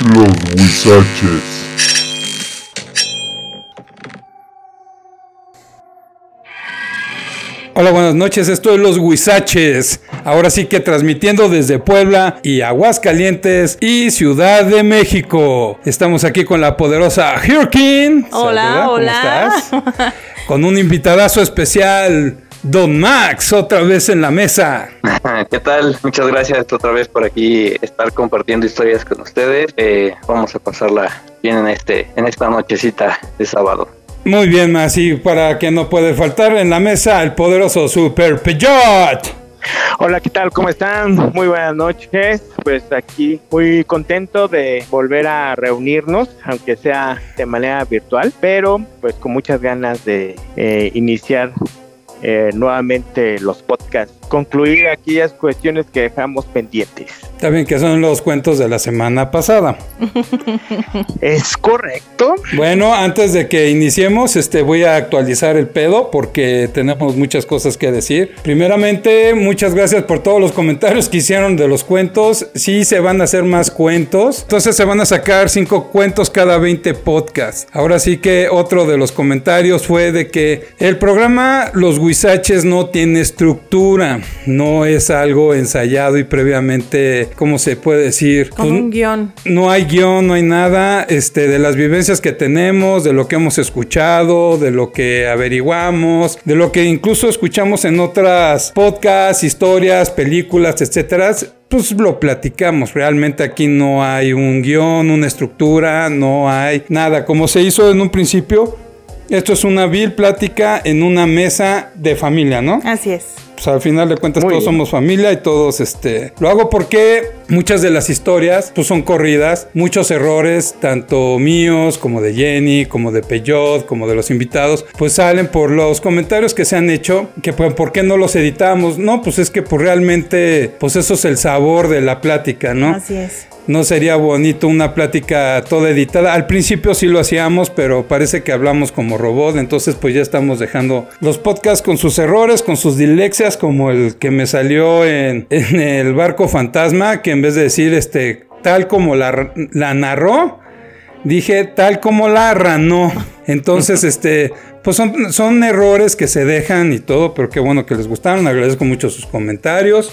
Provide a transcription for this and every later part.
Los Huizaches. Hola, buenas noches, esto es Los Huizaches. Ahora sí que transmitiendo desde Puebla y Aguascalientes y Ciudad de México. Estamos aquí con la poderosa Hurricane. Hola, Saluda, ¿cómo hola. estás? Con un invitadazo especial, Don Max, otra vez en la mesa. ¿Qué tal? Muchas gracias otra vez por aquí estar compartiendo historias con ustedes. Eh, vamos a pasarla bien en este en esta nochecita de sábado. Muy bien, Max, y para que no puede faltar en la mesa, el poderoso Super Peyot. Hola, ¿qué tal? ¿Cómo están? Muy buenas noches. Pues aquí muy contento de volver a reunirnos, aunque sea de manera virtual, pero pues con muchas ganas de eh, iniciar eh, nuevamente los podcasts, concluir aquellas cuestiones que dejamos pendientes. También que son los cuentos de la semana pasada. ¿Es correcto? Bueno, antes de que iniciemos, este voy a actualizar el pedo porque tenemos muchas cosas que decir. Primeramente, muchas gracias por todos los comentarios que hicieron de los cuentos. Sí se van a hacer más cuentos. Entonces se van a sacar cinco cuentos cada 20 podcasts. Ahora sí que otro de los comentarios fue de que el programa Los Huizaches no tiene estructura. No es algo ensayado y previamente, ¿cómo se puede decir? Con Pues, un guion. no hay guion, no hay nada, este, de las vivencias que tenemos, de lo que hemos escuchado, de lo que averiguamos, de lo que incluso escuchamos en otras podcasts, historias, películas, etcétera. Pues lo platicamos. Realmente aquí no hay un guion, una estructura, no hay nada. Como se hizo en un principio, esto es una vil plática en una mesa de familia, ¿no? Así es. Pues al final de cuentas Muy todos bien. somos familia y todos este lo hago porque muchas de las historias pues son corridas muchos errores tanto míos como de Jenny como de Peyot como de los invitados pues salen por los comentarios que se han hecho que pues por qué no los editamos no pues es que pues realmente pues eso es el sabor de la plática no Así es. no sería bonito una plática toda editada. Al principio sí lo hacíamos, pero parece que hablamos como robot, entonces pues ya estamos dejando los podcasts con sus errores, con sus dilexias, como el que me salió en, en el barco fantasma, que en vez de decir este tal como la, la narró, dije tal como la ranó. Entonces, este, pues son, son errores que se dejan y todo, pero qué bueno que les gustaron. Agradezco mucho sus comentarios.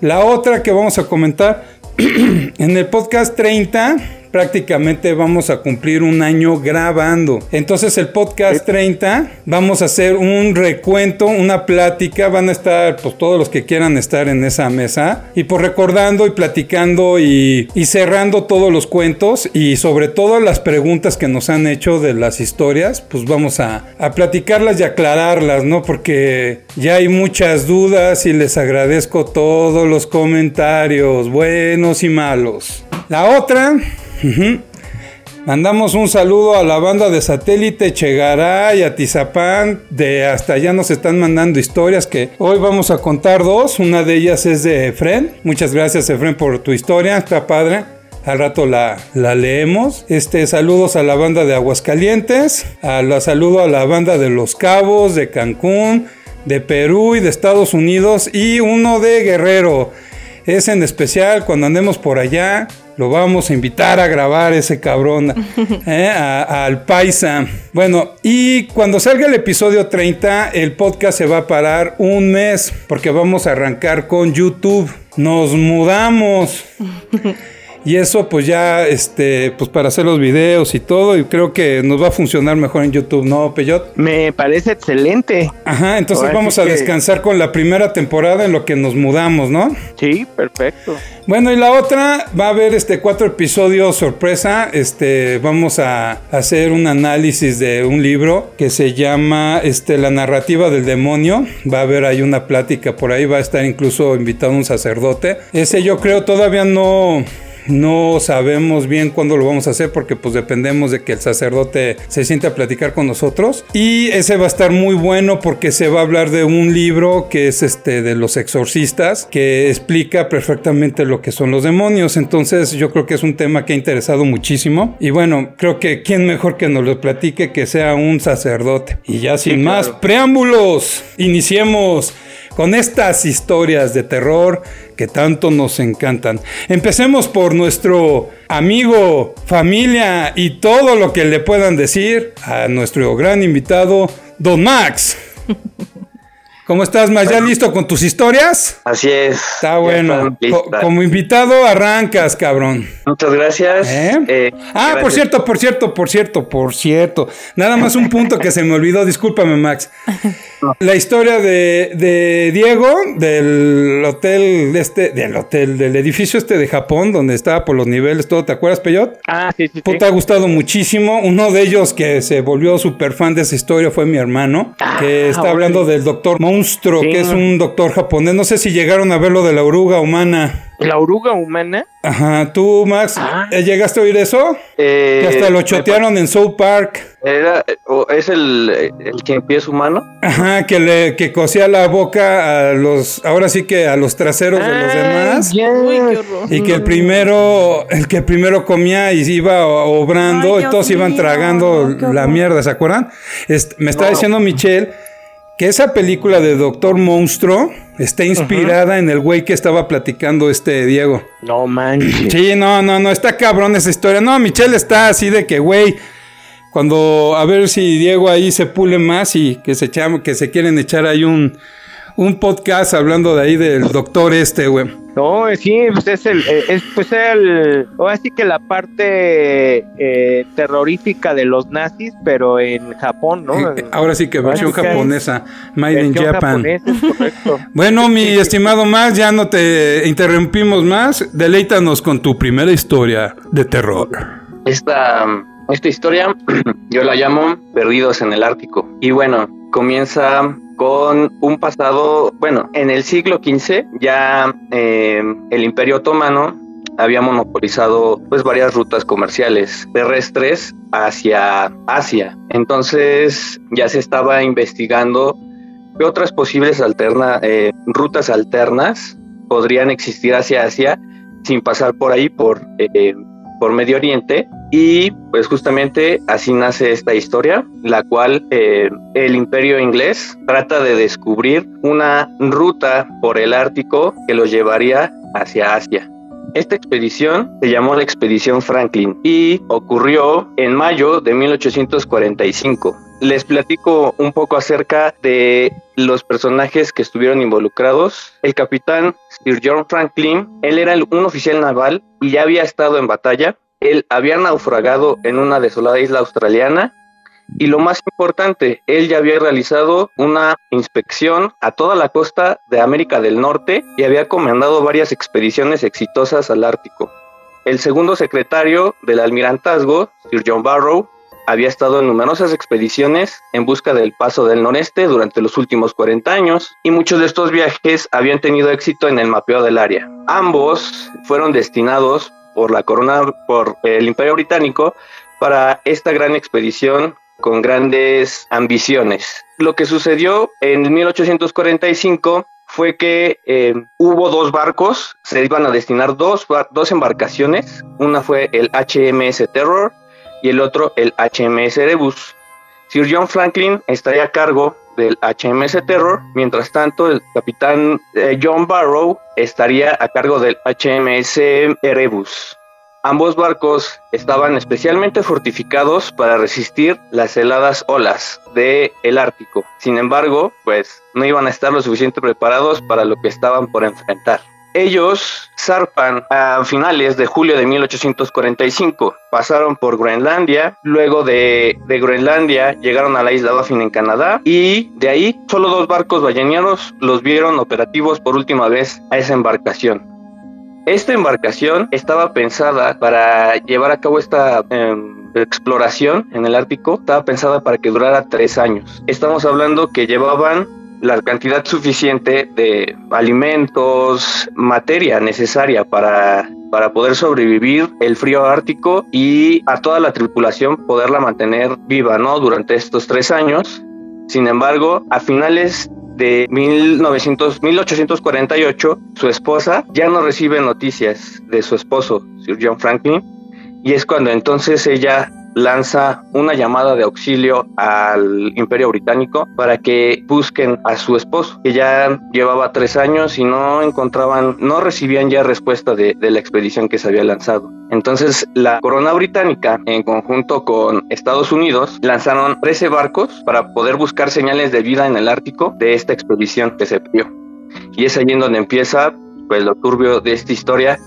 La otra que vamos a comentar en el podcast 30 prácticamente vamos a cumplir un año grabando. Entonces el podcast 30 vamos a hacer un recuento, una plática, van a estar pues todos los que quieran estar en esa mesa y pues recordando y platicando y, y cerrando todos los cuentos y sobre todo las preguntas que nos han hecho de las historias, pues vamos a, a platicarlas y aclararlas, ¿no? Porque ya hay muchas dudas y les agradezco todos los comentarios, buenos y malos. La otra... Mandamos un saludo a la banda de satélite Chegaray, a Tizapán, de hasta allá nos están mandando historias que hoy vamos a contar dos. Una de ellas es de Efren. Muchas gracias Efren por tu historia, está padre. Al rato la, la leemos. Este, saludos a la banda de Aguascalientes. A la saludo a la banda de Los Cabos, de Cancún, de Perú y de Estados Unidos. Y uno de Guerrero. Es en especial cuando andemos por allá. Lo vamos a invitar a grabar ese cabrón ¿eh? al paisa. Bueno, y cuando salga el episodio 30, el podcast se va a parar un mes porque vamos a arrancar con YouTube. Nos mudamos. Y eso pues ya, este, pues para hacer los videos y todo, y creo que nos va a funcionar mejor en YouTube, ¿no, Peyot? Me parece excelente. Ajá, entonces Ahora vamos sí a que- descansar con la primera temporada en lo que nos mudamos, ¿no? Sí, perfecto. Bueno, y la otra va a haber este cuatro episodios sorpresa. Este vamos a hacer un análisis de un libro que se llama este La narrativa del demonio. Va a haber ahí una plática por ahí, va a estar incluso invitado un sacerdote. Ese yo creo todavía no no sabemos bien cuándo lo vamos a hacer porque pues dependemos de que el sacerdote se siente a platicar con nosotros. Y ese va a estar muy bueno porque se va a hablar de un libro que es este de los exorcistas que explica perfectamente lo que son los demonios. Entonces yo creo que es un tema que ha interesado muchísimo. Y bueno, creo que quién mejor que nos lo platique que sea un sacerdote. Y ya sin Sí, más claro. preámbulos, iniciemos con estas historias de terror que tanto nos encantan. Empecemos por nuestro amigo, familia y todo lo que le puedan decir a nuestro gran invitado, Don Max. ¿Cómo estás, Max? ¿Ya listo con tus historias? Así es. Está bueno. como invitado arrancas, cabrón. Muchas gracias. ¿Eh? Eh, ah, por cierto, por cierto, por cierto, por cierto. Nada más un punto que se me olvidó. Discúlpame, Max. La historia de, Diego, del hotel este, del hotel, del edificio este de Japón, donde estaba por los niveles, todo, ¿te acuerdas, Peyot? Ah, sí, sí. Te ha gustado muchísimo. Uno de ellos que se volvió súper fan de esa historia fue mi hermano, que ah, está hablando del doctor Monstruo, que es un doctor japonés. No sé si llegaron a ver lo de la oruga humana. ¿La oruga humana? Ajá, tú, Max, ah. ¿llegaste a oír eso? Eh, que hasta lo chotearon en South Park. Era, ¿Es el, el que es humano? Ajá, que le que cosía la boca a los, ahora sí que a los traseros de los demás. y que el primero, el que primero comía y iba obrando, y todos iban tragando la mierda, ¿se acuerdan? me está diciendo Michelle que esa película de Doctor Monstruo está inspirada en el güey que estaba platicando este Diego. No manches. Sí, no, no, no, está cabrón esa historia. No, Michelle está así de que, güey, cuando a ver si Diego ahí se pule más y que se que se quieren echar ahí un un podcast hablando de ahí del doctor este, güey. No, sí, pues es el, eh, es pues el, o así que la parte eh, terrorífica de los nazis, pero en Japón, ¿no? Ahora sí que versión japonesa, Made in Japan. bueno, mi estimado Max, ya no te interrumpimos más, deleítanos con tu primera historia de terror. Esta, esta historia yo la llamo Perdidos en el Ártico. Y bueno, comienza con un pasado, bueno, en el siglo XV ya eh, el Imperio Otomano había monopolizado pues varias rutas comerciales terrestres hacia Asia. Entonces ya se estaba investigando qué otras posibles eh, rutas alternas podrían existir hacia Asia sin pasar por ahí por eh, por Medio Oriente y pues justamente así nace esta historia, la cual eh, el imperio inglés trata de descubrir una ruta por el Ártico que los llevaría hacia Asia. Esta expedición se llamó la Expedición Franklin y ocurrió en mayo de 1845 les platico un poco acerca de los personajes que estuvieron involucrados. El capitán Sir John Franklin, él era un oficial naval y ya había estado en batalla. Él había naufragado en una desolada isla australiana y lo más importante, él ya había realizado una inspección a toda la costa de América del Norte y había comandado varias expediciones exitosas al Ártico. El segundo secretario del almirantazgo, Sir John Barrow, había estado en numerosas expediciones en busca del paso del noreste durante los últimos 40 años y muchos de estos viajes habían tenido éxito en el mapeo del área. Ambos fueron destinados por la corona, por el Imperio Británico para esta gran expedición con grandes ambiciones. Lo que sucedió en 1845 fue que eh, hubo dos barcos, se iban a destinar dos, dos embarcaciones, una fue el HMS Terror y el otro el HMS Erebus. Sir John Franklin estaría a cargo del HMS Terror, mientras tanto el capitán eh, John Barrow estaría a cargo del HMS Erebus. Ambos barcos estaban especialmente fortificados para resistir las heladas olas del el Ártico. Sin embargo, pues no iban a estar lo suficiente preparados para lo que estaban por enfrentar. Ellos zarpan a finales de julio de 1845. Pasaron por Groenlandia, luego de, Groenlandia llegaron a la isla Baffin en Canadá y de ahí solo dos barcos ballenianos los vieron operativos por última vez a esa embarcación. Esta embarcación estaba pensada para llevar a cabo esta em, exploración en el Ártico, estaba pensada para que durara tres años. Estamos hablando que llevaban la cantidad suficiente de alimentos, materia necesaria para, para poder sobrevivir el frío ártico y a toda la tripulación poderla mantener viva, ¿no? Durante estos tres años. Sin embargo, a finales de 1900, 1848, su esposa ya no recibe noticias de su esposo, Sir John Franklin, y es cuando entonces ella lanza una llamada de auxilio al Imperio Británico para que busquen a su esposo, que ya llevaba tres años y no encontraban, no recibían ya respuesta de, la expedición que se había lanzado. Entonces, la corona británica, en conjunto con Estados Unidos, lanzaron 13 barcos para poder buscar señales de vida en el Ártico de esta expedición que se pidió. Y es ahí en donde empieza pues lo turbio de esta historia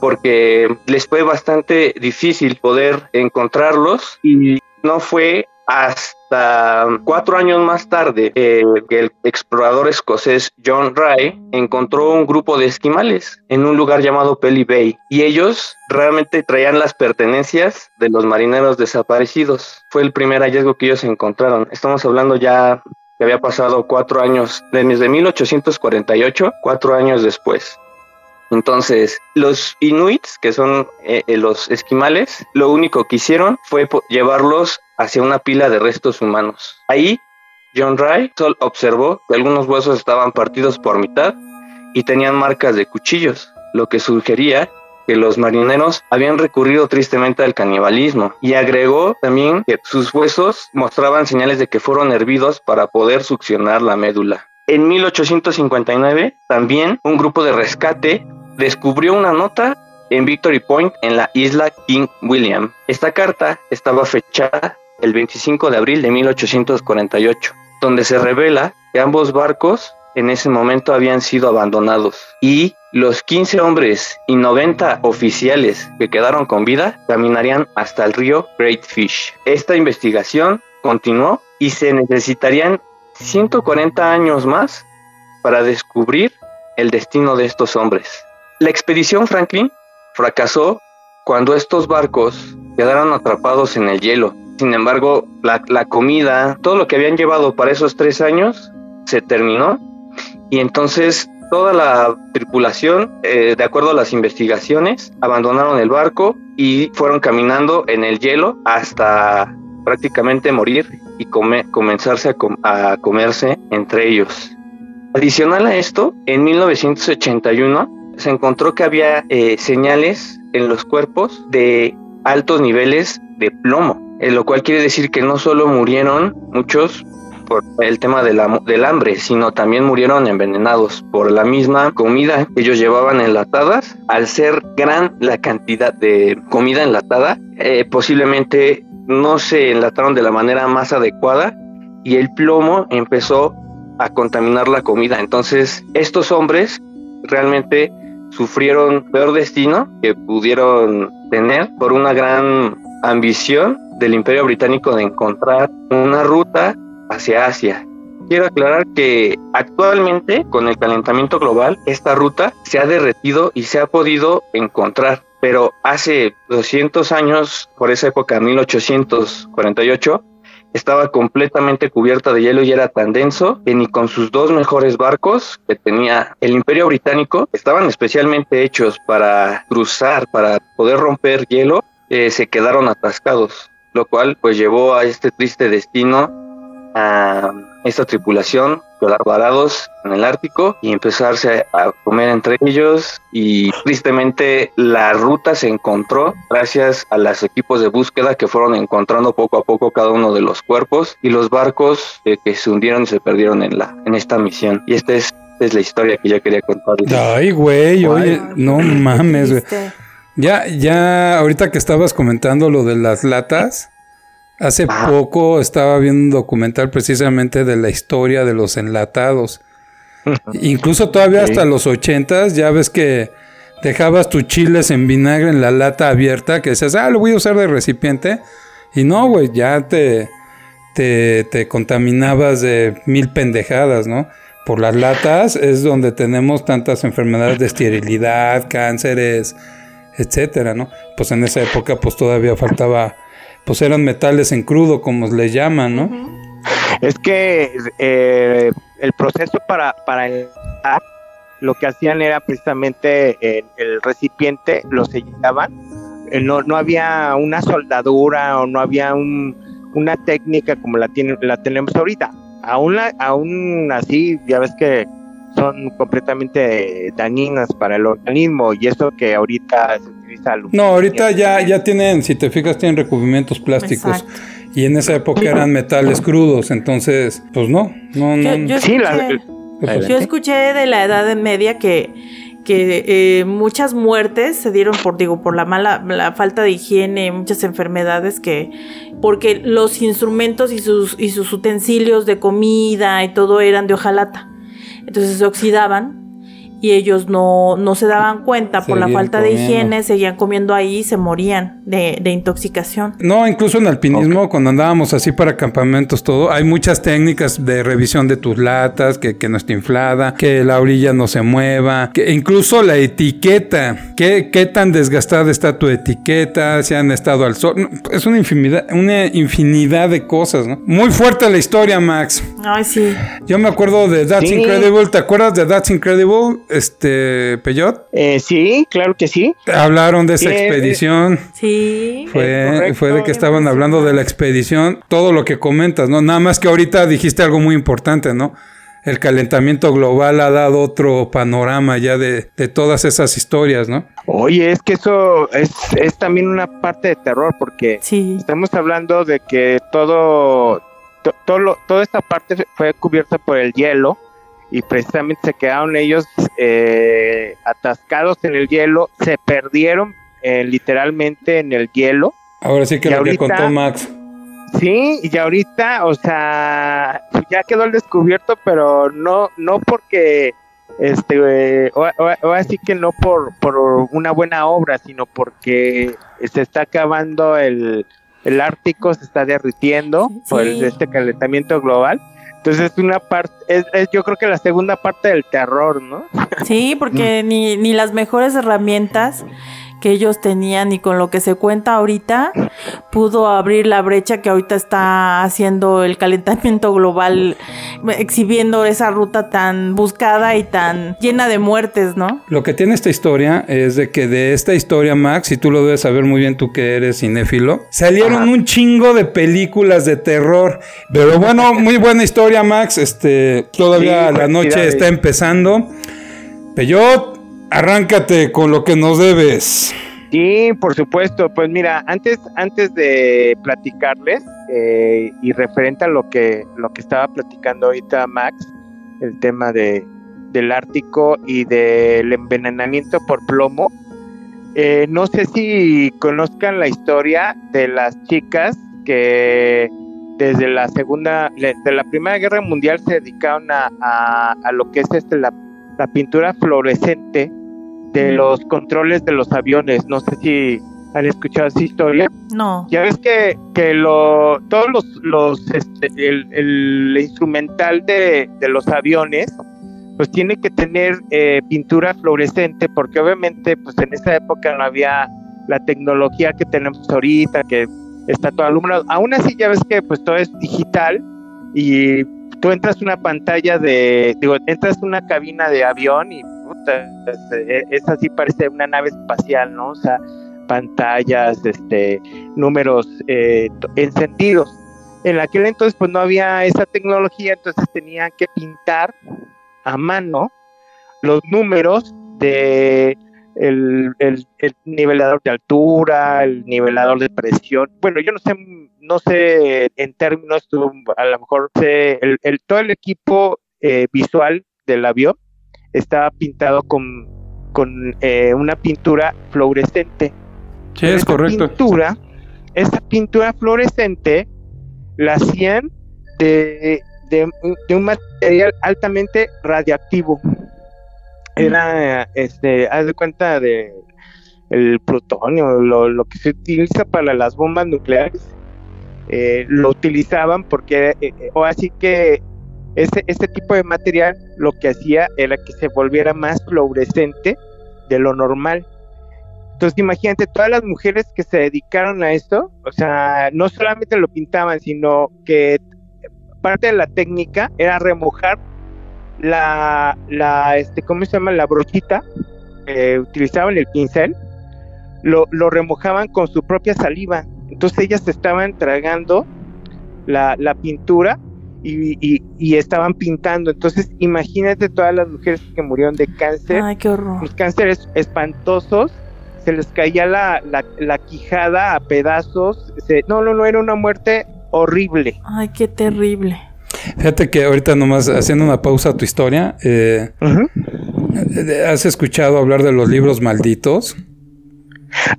porque les fue bastante difícil poder encontrarlos y no fue hasta cuatro años más tarde que el explorador escocés John Ray encontró un grupo de esquimales en un lugar llamado Pelly Bay y ellos realmente traían las pertenencias de los marineros desaparecidos. Fue el primer hallazgo que ellos encontraron. Estamos hablando ya que había pasado cuatro años, desde 1848, cuatro años después. Entonces, los inuits, que son eh, eh, los esquimales, lo único que hicieron fue llevarlos hacia una pila de restos humanos. Ahí, John Ray observó que algunos huesos estaban partidos por mitad y tenían marcas de cuchillos, lo que sugería que los marineros habían recurrido tristemente al canibalismo y agregó también que sus huesos mostraban señales de que fueron hervidos para poder succionar la médula. En 1859 también un grupo de rescate descubrió una nota en Victory Point en la isla King William. Esta carta estaba fechada el 25 de abril de 1848, donde se revela que ambos barcos en ese momento habían sido abandonados y los 15 hombres y 90 oficiales que quedaron con vida caminarían hasta el río Great Fish. Esta investigación continuó y se necesitarían 140 años más para descubrir el destino de estos hombres. La expedición Franklin fracasó cuando estos barcos quedaron atrapados en el hielo. Sin embargo, la, comida, todo lo que habían llevado para esos tres años, se terminó. Y entonces toda la tripulación, eh, de acuerdo a las investigaciones, abandonaron el barco y fueron caminando en el hielo hasta prácticamente morir y comenzarse a, a comerse entre ellos. Adicional a esto, en 1981 se encontró que había eh, señales en los cuerpos de altos niveles de plomo, eh, lo cual quiere decir que no solo murieron muchos por el tema del hambre, sino también murieron envenenados por la misma comida que ellos llevaban enlatadas. Al ser gran la cantidad de comida enlatada, eh, posiblemente no se enlataron de la manera más adecuada y el plomo empezó a contaminar la comida. Entonces, estos hombres realmente sufrieron peor destino que pudieron tener por una gran ambición del Imperio Británico de encontrar una ruta hacia Asia. Quiero aclarar que actualmente con el calentamiento global esta ruta se ha derretido y se ha podido encontrar, pero hace 200 años, por esa época, 1848, estaba completamente cubierta de hielo y era tan denso que ni con sus dos mejores barcos que tenía el Imperio Británico, estaban especialmente hechos para cruzar, para poder romper hielo, eh, se quedaron atascados, lo cual pues llevó a este triste destino a esta tripulación quedar varados en el Ártico y empezarse a comer entre ellos y tristemente la ruta se encontró gracias a los equipos de búsqueda que fueron encontrando poco a poco cada uno de los cuerpos y los barcos eh, que se hundieron y se perdieron en la en esta misión y esta es, es la historia que yo quería contarles. Ay, güey, oye, no mames, güey. Ya, ya, ahorita que estabas comentando lo de las latas, Hace poco estaba viendo un documental precisamente de la historia de los enlatados. Incluso todavía hasta los ochentas, ya ves que dejabas tus chiles en vinagre en la lata abierta, que decías, ah, lo voy a usar de recipiente. Y no, güey, ya te, te, te contaminabas de mil pendejadas, ¿no? Por las latas es donde tenemos tantas enfermedades de esterilidad, cánceres, etcétera, ¿no? Pues en esa época pues todavía faltaba pues eran metales en crudo, como le llaman, ¿no? Es que eh, el proceso para, para lo que hacían era precisamente el, recipiente, lo sellaban, eh, no, no había una soldadura o no había una técnica como la, tiene, la tenemos ahorita. Aún, aún así, ya ves que son completamente dañinas para el organismo y eso que ahorita No, ahorita ya, ya tienen, si te fijas, tienen recubrimientos plásticos. Exacto. Y en esa época eran metales crudos, entonces, pues no, no, no. Yo, yo Sí, la- escuché, Adelante. yo escuché de la edad media que, que eh, muchas muertes se dieron por, digo, por la mala, la falta de higiene, muchas enfermedades que, porque los instrumentos y sus, y sus utensilios de comida y todo eran de hojalata. Entonces se oxidaban y ellos no, no se daban cuenta por la falta de higiene, seguían comiendo ahí y se morían de, de intoxicación. No, incluso en alpinismo, cuando andábamos así para campamentos, todo, hay muchas técnicas de revisión de tus latas, que, que no esté inflada, que la orilla no se mueva, que incluso la etiqueta, qué, qué tan desgastada está tu etiqueta, si han estado al sol. No, Es una infinidad, una infinidad de cosas, ¿no? Muy fuerte la historia, Max. Ay, sí. Yo me acuerdo de That's Sí. Incredible. ¿Te acuerdas de That's Incredible, este, Peyot? Eh, sí, claro que sí. Hablaron de esa Sí, expedición. Sí. Fue, Es correcto. fue de que estaban hablando de la expedición, todo lo que comentas, ¿no? Nada más que ahorita dijiste algo muy importante, ¿no? El calentamiento global ha dado otro panorama ya de, de todas esas historias, ¿no? Oye, es que eso es, es también una parte de terror porque Sí. estamos hablando de que todo, to- todo lo- toda esta parte fue cubierta por el hielo y precisamente se quedaron ellos eh, atascados en el hielo, se perdieron eh, literalmente en el hielo. Ahora sí que Y lo que ahorita- contó Max. Sí, y ahorita, o sea, ya quedó al descubierto, pero no, no porque, este, eh, o, o- o así que no por, por una buena obra, sino porque se está acabando el, el Ártico, se está derritiendo Sí. por el- este calentamiento global. Entonces es una parte, es, es yo creo que la segunda parte del terror, ¿no? Sí, porque ni, ni las mejores herramientas que ellos tenían y con lo que se cuenta ahorita pudo abrir la brecha que ahorita está haciendo el calentamiento global, exhibiendo esa ruta tan buscada y tan llena de muertes, ¿no? Lo que tiene esta historia es de que de esta historia, Max, y tú lo debes saber muy bien tú que eres cinéfilo, salieron Ajá. un chingo de películas de terror. Pero bueno, muy buena historia, Max. Este, todavía Sí, la noche está empezando. Peyot, arráncate con lo que nos debes. Sí, por supuesto. Pues mira, antes, antes de platicarles eh, y referente a lo que, lo que estaba platicando ahorita Max, el tema de, del Ártico y del envenenamiento por plomo, eh, no sé si conozcan la historia de las chicas que desde la segunda, la primera guerra mundial se dedicaron a, a- a lo que es este la, la pintura fluorescente de los controles de los aviones. No sé si han escuchado esa historia. No. Ya ves que, que lo, todos los, los este, el, el instrumental de, de los aviones, pues tiene que tener eh, pintura fluorescente, porque obviamente, pues en esa época no había la tecnología que tenemos ahorita, que está todo alumbrado. Aún así, ya ves que pues todo es digital y tú entras a una pantalla de, digo, entras a una cabina de avión y puta, es, es así, parece una nave espacial, ¿no? O sea, pantallas, este, números eh, encendidos. En aquel entonces pues no había esa tecnología, entonces tenían que pintar a mano los números de el, el- el nivelador de altura, el nivelador de presión. Bueno, yo no sé, no sé en términos, a lo mejor sé, el, el- todo el equipo eh, visual del avión estaba pintado con, con eh, una pintura fluorescente. Sí, Pero es correcto. Pintura, esa pintura fluorescente la hacían de, de, de un material altamente radiactivo. Era, este, haz de cuenta de el plutonio, lo, lo que se utiliza para las bombas nucleares, eh, lo utilizaban porque, eh, eh, o así que ese, ese tipo de material lo que hacía era que se volviera más fluorescente de lo normal. Entonces imagínate, todas las mujeres que se dedicaron a esto, o sea, no solamente lo pintaban, sino que parte de la técnica era remojar la, la este, ¿cómo se llama? La brochita, eh, utilizaban el pincel, lo, lo remojaban con su propia saliva. Entonces ellas estaban tragando la, la pintura y, y- y estaban pintando. Entonces imagínate todas las mujeres que murieron de cáncer Ay, qué horror. los cánceres espantosos se les caía la, la, la quijada a pedazos. Se- no, no, no, era una muerte horrible. Ay, qué terrible. Fíjate que ahorita nomás haciendo una pausa a tu historia, eh, eh, ¿has escuchado hablar de los libros malditos?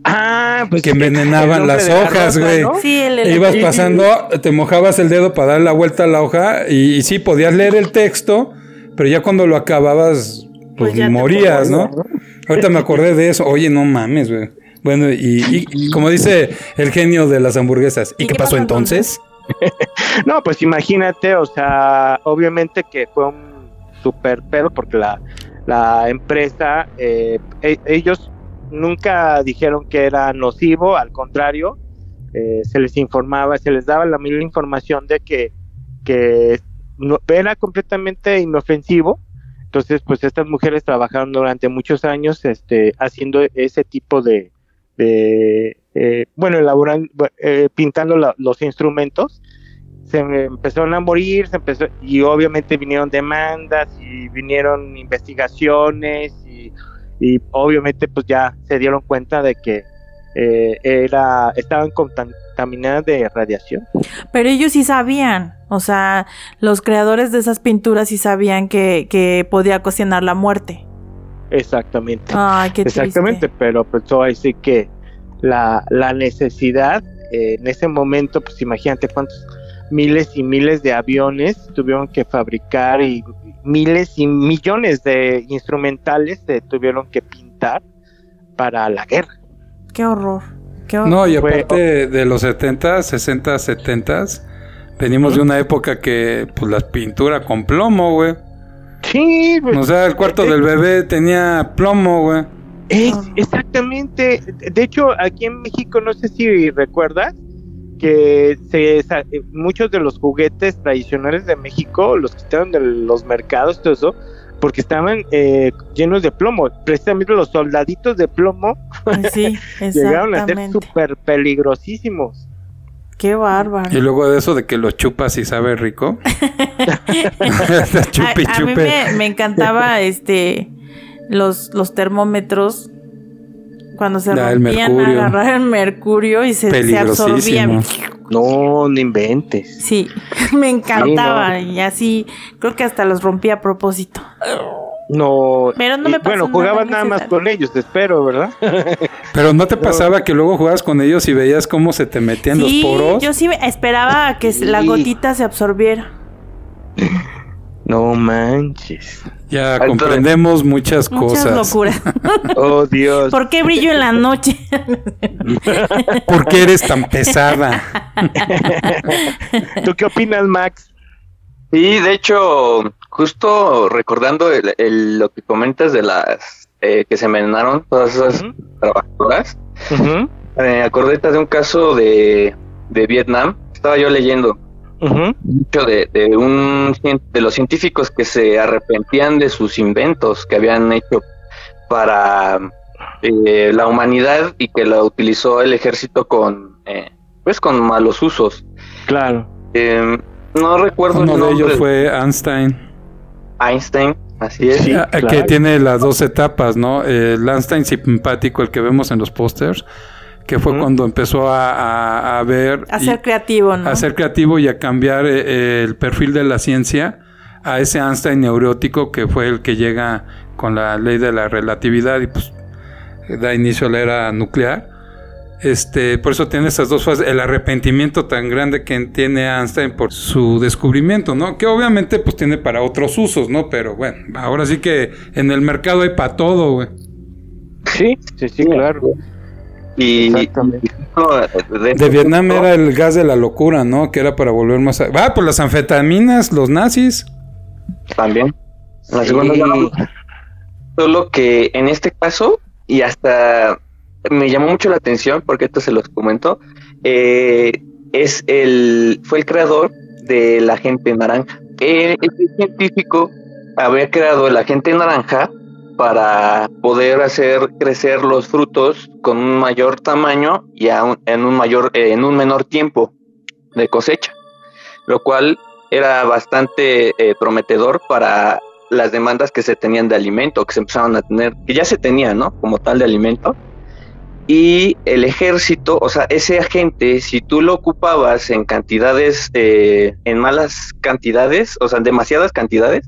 Ah, pues Que envenenaban las hojas, güey. ¿no? Sí, el, E el- ibas pasando, te mojabas el dedo para dar la vuelta a la hoja y, y sí, podías leer el texto, pero ya cuando lo acababas, pues, Pues morías, ¿no? Ahorita me acordé de eso. Oye, no mames, güey. Bueno, y, y- y como dice el genio de las hamburguesas, ¿y, qué pasó entonces? No, pues imagínate, o sea, obviamente que fue un super pedo porque la, la empresa, eh, e- ellos nunca dijeron que era nocivo, al contrario, eh, se les informaba, se les daba la misma información de que, era completamente inofensivo. Entonces, pues estas mujeres trabajaron durante muchos años este, haciendo ese tipo de, de eh, bueno, elaborando, eh, pintando la- los instrumentos se empezaron a morir, se empezó, y obviamente vinieron demandas y vinieron investigaciones y, y obviamente pues ya se dieron cuenta de que eh, era estaban contaminadas de radiación. Pero ellos sí sabían. O sea, los creadores de esas pinturas sí sabían que, que podía ocasionar la muerte. Exactamente. Ay, qué triste. Exactamente, pero pues ahí sí que la, la necesidad eh, en ese momento, pues imagínate cuántos miles y miles de aviones tuvieron que fabricar y miles y millones de instrumentales se tuvieron que pintar para la guerra. Qué horror. Qué horror. No, y Fue- aparte de los 70, 60, 70, venimos de una época que, pues, la pintura con plomo, güey. Sí, pues, O sea, el cuarto del bebé tenía plomo, güey. Es Ah. exactamente. De hecho, aquí en México, no sé si recuerdas que se, eh, muchos de los juguetes tradicionales de México los quitaron de los mercados, todo eso, porque estaban eh, llenos de plomo. Precisamente los soldaditos de plomo Sí, llegaron a ser súper peligrosísimos. Qué bárbaro. Y luego de eso de que lo chupas y sabe rico. chupe y a, a mí me, me encantaba este los, los termómetros cuando se el rompían mercurio. agarrar el mercurio y se, se absorbía. Peligrosísimo. No, no inventes. Sí, me encantaba Sí, y así creo que hasta los rompía a propósito. No. Pero no y, me pasó Bueno, jugabas nada más con ellos, espero, ¿verdad? Pero ¿no te pasaba que luego jugabas con ellos y veías cómo se te metían Sí, los poros? yo sí esperaba a que la gotita se absorbiera. No manches. Ya Entonces- comprendemos muchas, Muchas cosas. locuras. Oh, Dios. ¿Por qué brillo en la noche? ¿Por qué eres tan pesada? ¿Tú qué opinas, Max? Y de hecho, justo recordando el- el- lo que comentas de las eh, que se envenenaron, todas esas trabajadoras, me acordé de un caso de, de Vietnam. Estaba yo leyendo de, de un de los científicos que se arrepentían de sus inventos que habían hecho para eh, la humanidad y que la utilizó el ejército con eh, pues con malos usos. Claro. Eh, no recuerdo Uno el de ellos fue Einstein, Einstein, así es. Sí, ah, que claro. tiene las dos etapas, ¿no? El Einstein simpático, el que vemos en los pósters, que fue cuando empezó a, a- a ver... A y- ser creativo, ¿no? a ser creativo y a cambiar eh, eh, el perfil de la ciencia a ese Einstein neurótico que fue el que llega con la ley de la relatividad y pues da inicio a la era nuclear. Este, por eso tiene esas dos fases, el arrepentimiento tan grande que tiene Einstein por su descubrimiento, ¿no? Que obviamente pues tiene para otros usos, ¿no? Pero bueno, ahora sí que en el mercado hay para todo, güey. Sí, sí, sí, claro. Y, Exactamente. no, de, De Vietnam era el gas de la locura, ¿no? Que era para volver más... A... Ah, pues las anfetaminas, los nazis. también. La segunda. Solo que en este caso, y hasta me llamó mucho la atención, porque esto se los comento, eh, es el, fue el creador de la gente naranja. Eh, este científico había creado el agente naranja para poder hacer crecer los frutos con un mayor tamaño y en un mayor eh, en un menor tiempo de cosecha, lo cual era bastante eh, prometedor para las demandas que se tenían de alimento, que se empezaron a tener, que ya se tenían, ¿no? Como tal de alimento. y el ejército, o sea, ese agente, si tú lo ocupabas en cantidades, eh, en malas cantidades, o sea, en demasiadas cantidades,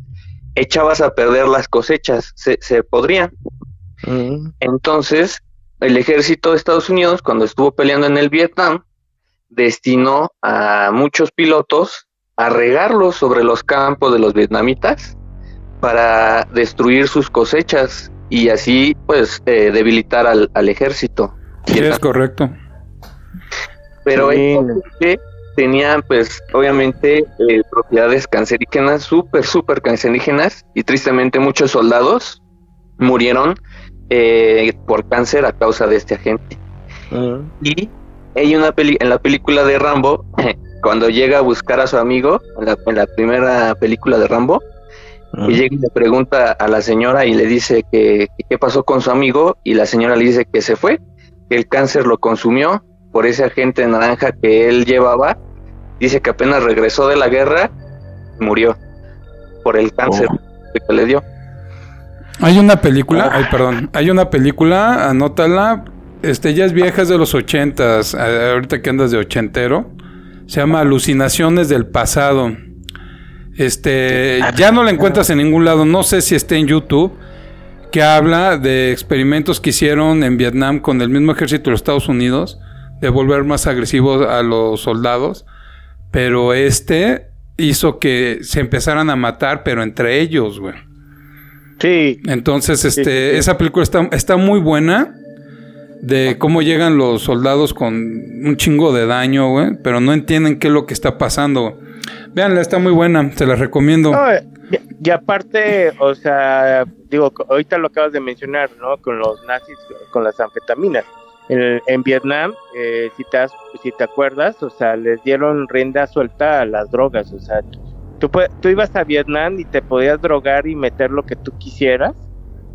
echabas a perder las cosechas, se, se podrían. Mm. Entonces, el ejército de Estados Unidos, cuando estuvo peleando en el Vietnam, destinó a muchos pilotos a regarlos sobre los campos de los vietnamitas para destruir sus cosechas y así pues eh, debilitar al, al ejército. Sí, es correcto. Pero Sí. estos que tenían pues obviamente eh, propiedades cancerígenas, súper, súper cancerígenas y tristemente muchos soldados murieron eh, por cáncer a causa de este agente. Mm. Y hay una peli en la película de Rambo, cuando llega a buscar a su amigo, en la, en la primera película de Rambo, Mm. y llega y le pregunta a la señora y le dice que que qué pasó con su amigo y la señora le dice que se fue, que el cáncer lo consumió por ese agente naranja que él llevaba. Dice que apenas regresó de la guerra, murió por el cáncer Oh. que le dio. Hay una película, ay, perdón, hay una película, anótala, este ya es vieja, es de los ochentas, eh, ahorita que andas de ochentero, se llama Alucinaciones del pasado. Este, ya no la encuentras en ningún lado, no sé si está en YouTube, que habla de experimentos que hicieron en Vietnam con el mismo ejército de los Estados Unidos, de volver más agresivos a los soldados, pero este hizo que se empezaran a matar, pero entre ellos, güey. Sí, Entonces, este, sí, sí. esa película está, está muy buena. De cómo llegan los soldados con un chingo de daño, güey. Pero no entienden qué es lo que está pasando. Véanla, está muy buena. Se la recomiendo. No, eh, y, y aparte, o sea, digo, ahorita lo acabas de mencionar, ¿no? Con los nazis, con las anfetaminas. En, en Vietnam, eh, si, te has- si te acuerdas, o sea, les dieron rienda suelta a las drogas. O sea, tú, tú ibas a Vietnam y te podías drogar y meter lo que tú quisieras,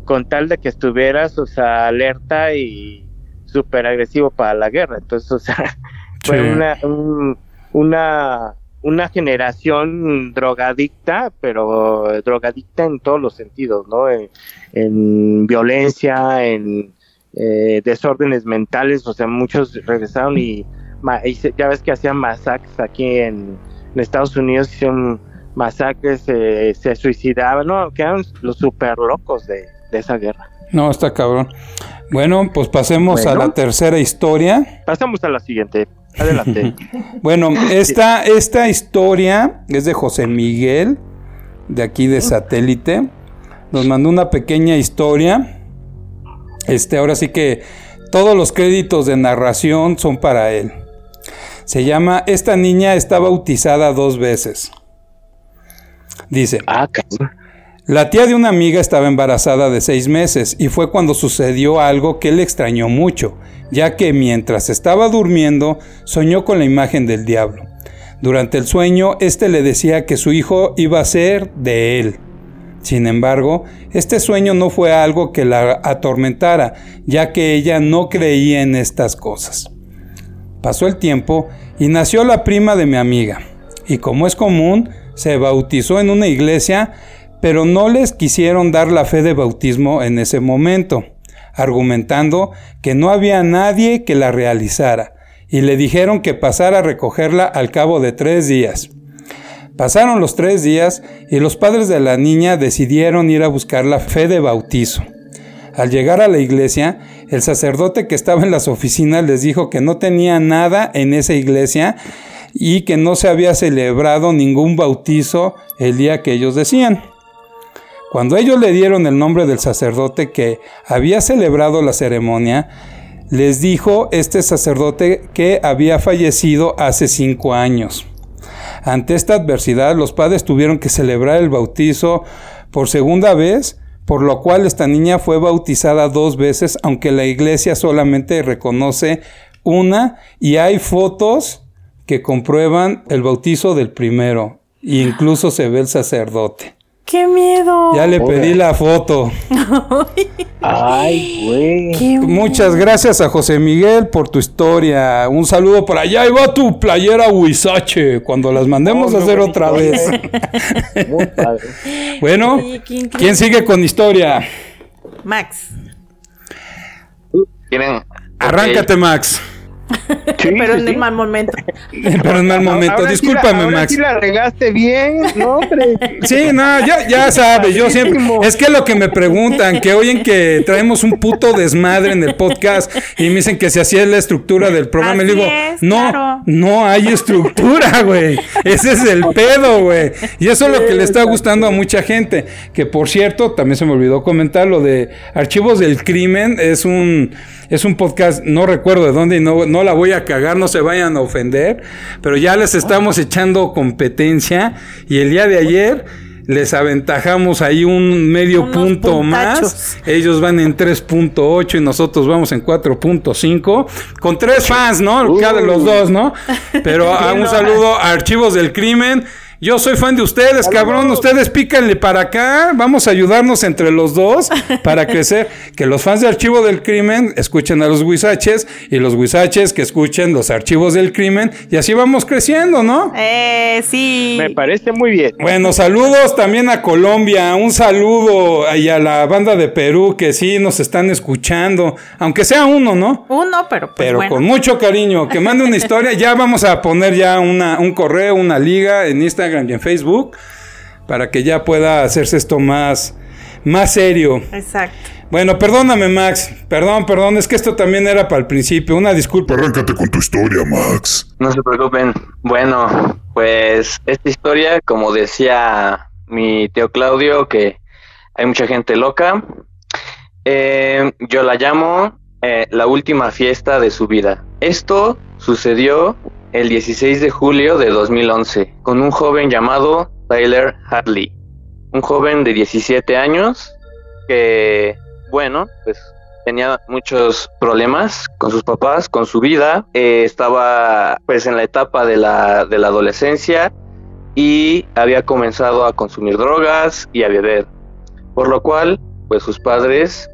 con tal de que estuvieras, o sea, alerta y súper agresivo para la guerra. Entonces, o sea, fue una, un- una, una generación drogadicta, pero drogadicta en todos los sentidos, ¿no? En, en violencia, en eh, desórdenes mentales, o sea, muchos regresaron y, y ya ves que hacían masacres aquí en, en Estados Unidos, hicieron masacres, eh, se suicidaban, no, quedaron los super locos de, de esa guerra. No, está cabrón. Bueno, pues pasemos a la tercera historia. Pasamos a la siguiente, adelante. Bueno, esta, esta historia es de José Miguel, de aquí de satélite. Nos mandó una pequeña historia. Este, ahora sí que todos los créditos de narración son para él. Se llama Esta niña está bautizada dos veces. Dice, ah, la tía de una amiga estaba embarazada de seis meses y fue cuando sucedió algo que le extrañó mucho, ya que mientras estaba durmiendo soñó con la imagen del diablo. Durante el sueño, éste le decía que su hijo iba a ser de él. Sin embargo, este sueño no fue algo que la atormentara, ya que ella no creía en estas cosas. Pasó el tiempo y nació la prima de mi amiga, y como es común, se bautizó en una iglesia, pero no les quisieron dar la fe de bautismo en ese momento, argumentando que no había nadie que la realizara, y le dijeron que pasara a recogerla al cabo de tres días. Pasaron los tres días y los padres de la niña decidieron ir a buscar la fe de bautizo. Al llegar a la iglesia, el sacerdote que estaba en las oficinas les dijo que no tenía nada en esa iglesia y que no se había celebrado ningún bautizo el día que ellos decían. Cuando ellos le dieron el nombre del sacerdote que había celebrado la ceremonia, les dijo este sacerdote que había fallecido hace cinco años. Ante esta adversidad, los padres tuvieron que celebrar el bautizo por segunda vez, por lo cual esta niña fue bautizada dos veces, aunque la iglesia solamente reconoce una y hay fotos que comprueban el bautizo del primero. E incluso se ve el sacerdote. ¡Qué miedo! Ya le pedí la foto. Ay, güey. ¡Qué Muchas gracias a José Miguel por tu historia. Un saludo por allá. Ahí va tu playera Huizache. Cuando las mandemos Oh, a hacer otra vez. Muy padre. bueno. ¿quién sigue con historia? Max. ¿Quieren Arráncate, Max. Sí, pero sí, en sí. el mal momento. Pero en mal momento. Ahora sí la- Discúlpame, ahora Max. sí la regaste bien, no, hombre. Sí, no, ya, ya sabes, yo siempre. Es que lo que me preguntan, que oyen que traemos un puto desmadre en el podcast y me dicen que si así es la estructura del programa. y le Así digo, es, no, claro. no hay estructura, güey. Ese es el pedo, güey. Y eso es lo que le está gustando a mucha gente. Que por cierto, también se me olvidó comentar lo de Archivos del Crimen. Es un, es un podcast, no recuerdo de dónde y no, no la voy a cagar, no se vayan a ofender. Pero ya les estamos echando competencia. Y el día de ayer les aventajamos ahí un medio Unos punto puntachos. más. Ellos van en 3.8 y nosotros vamos en 4.5. Con tres fans, ¿no? Cada los dos, ¿no? Pero a un saludo a Archivos del Crimen. Yo soy fan de ustedes, cabrón. Ustedes pícanle para acá. Vamos a ayudarnos entre los dos para crecer. Que los fans de Archivo del Crimen escuchen a los Huizaches y los Huizaches que escuchen los Archivos del Crimen. Y así vamos creciendo, ¿no? Eh, sí. Me parece muy bien. Bueno, saludos también a Colombia, un saludo y a la banda de Perú que sí nos están escuchando, aunque sea uno, ¿no? Uno, pero pues Pero bueno. con mucho cariño, que mande una historia, ya vamos a poner ya una, un correo, una liga en Instagram y en Facebook, para que ya pueda hacerse esto más, más serio. Exacto. Bueno, perdóname Max, perdón, perdón, es que esto también era para el principio, una disculpa. Arráncate con tu historia, Max. No se preocupen. Bueno, pues esta historia, como decía mi tío Claudio, que hay mucha gente loca, eh, yo la llamo eh, la última fiesta de su vida. Esto sucedió el 16 de julio de 2011 con un joven llamado Tyler Hadley, un joven de 17 años que, bueno, pues tenía muchos problemas con sus papás, con su vida, eh, estaba pues en la etapa de la, de la adolescencia y había comenzado a consumir drogas y a beber, por lo cual pues sus padres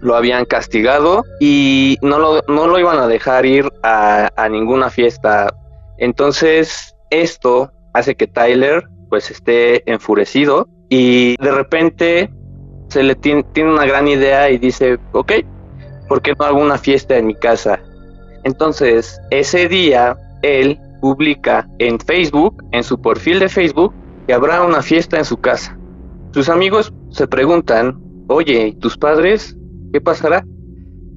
lo habían castigado y no lo, no lo iban a dejar ir a, ninguna fiesta. Entonces esto hace que Tyler pues esté enfurecido y de repente se le tiene, tiene una gran idea y dice, ok, ¿por qué no hago una fiesta en mi casa? Entonces, ese día, él publica en Facebook, en su perfil de Facebook, que habrá una fiesta en su casa. Sus amigos se preguntan, oye, ¿y tus padres? ¿Qué pasará?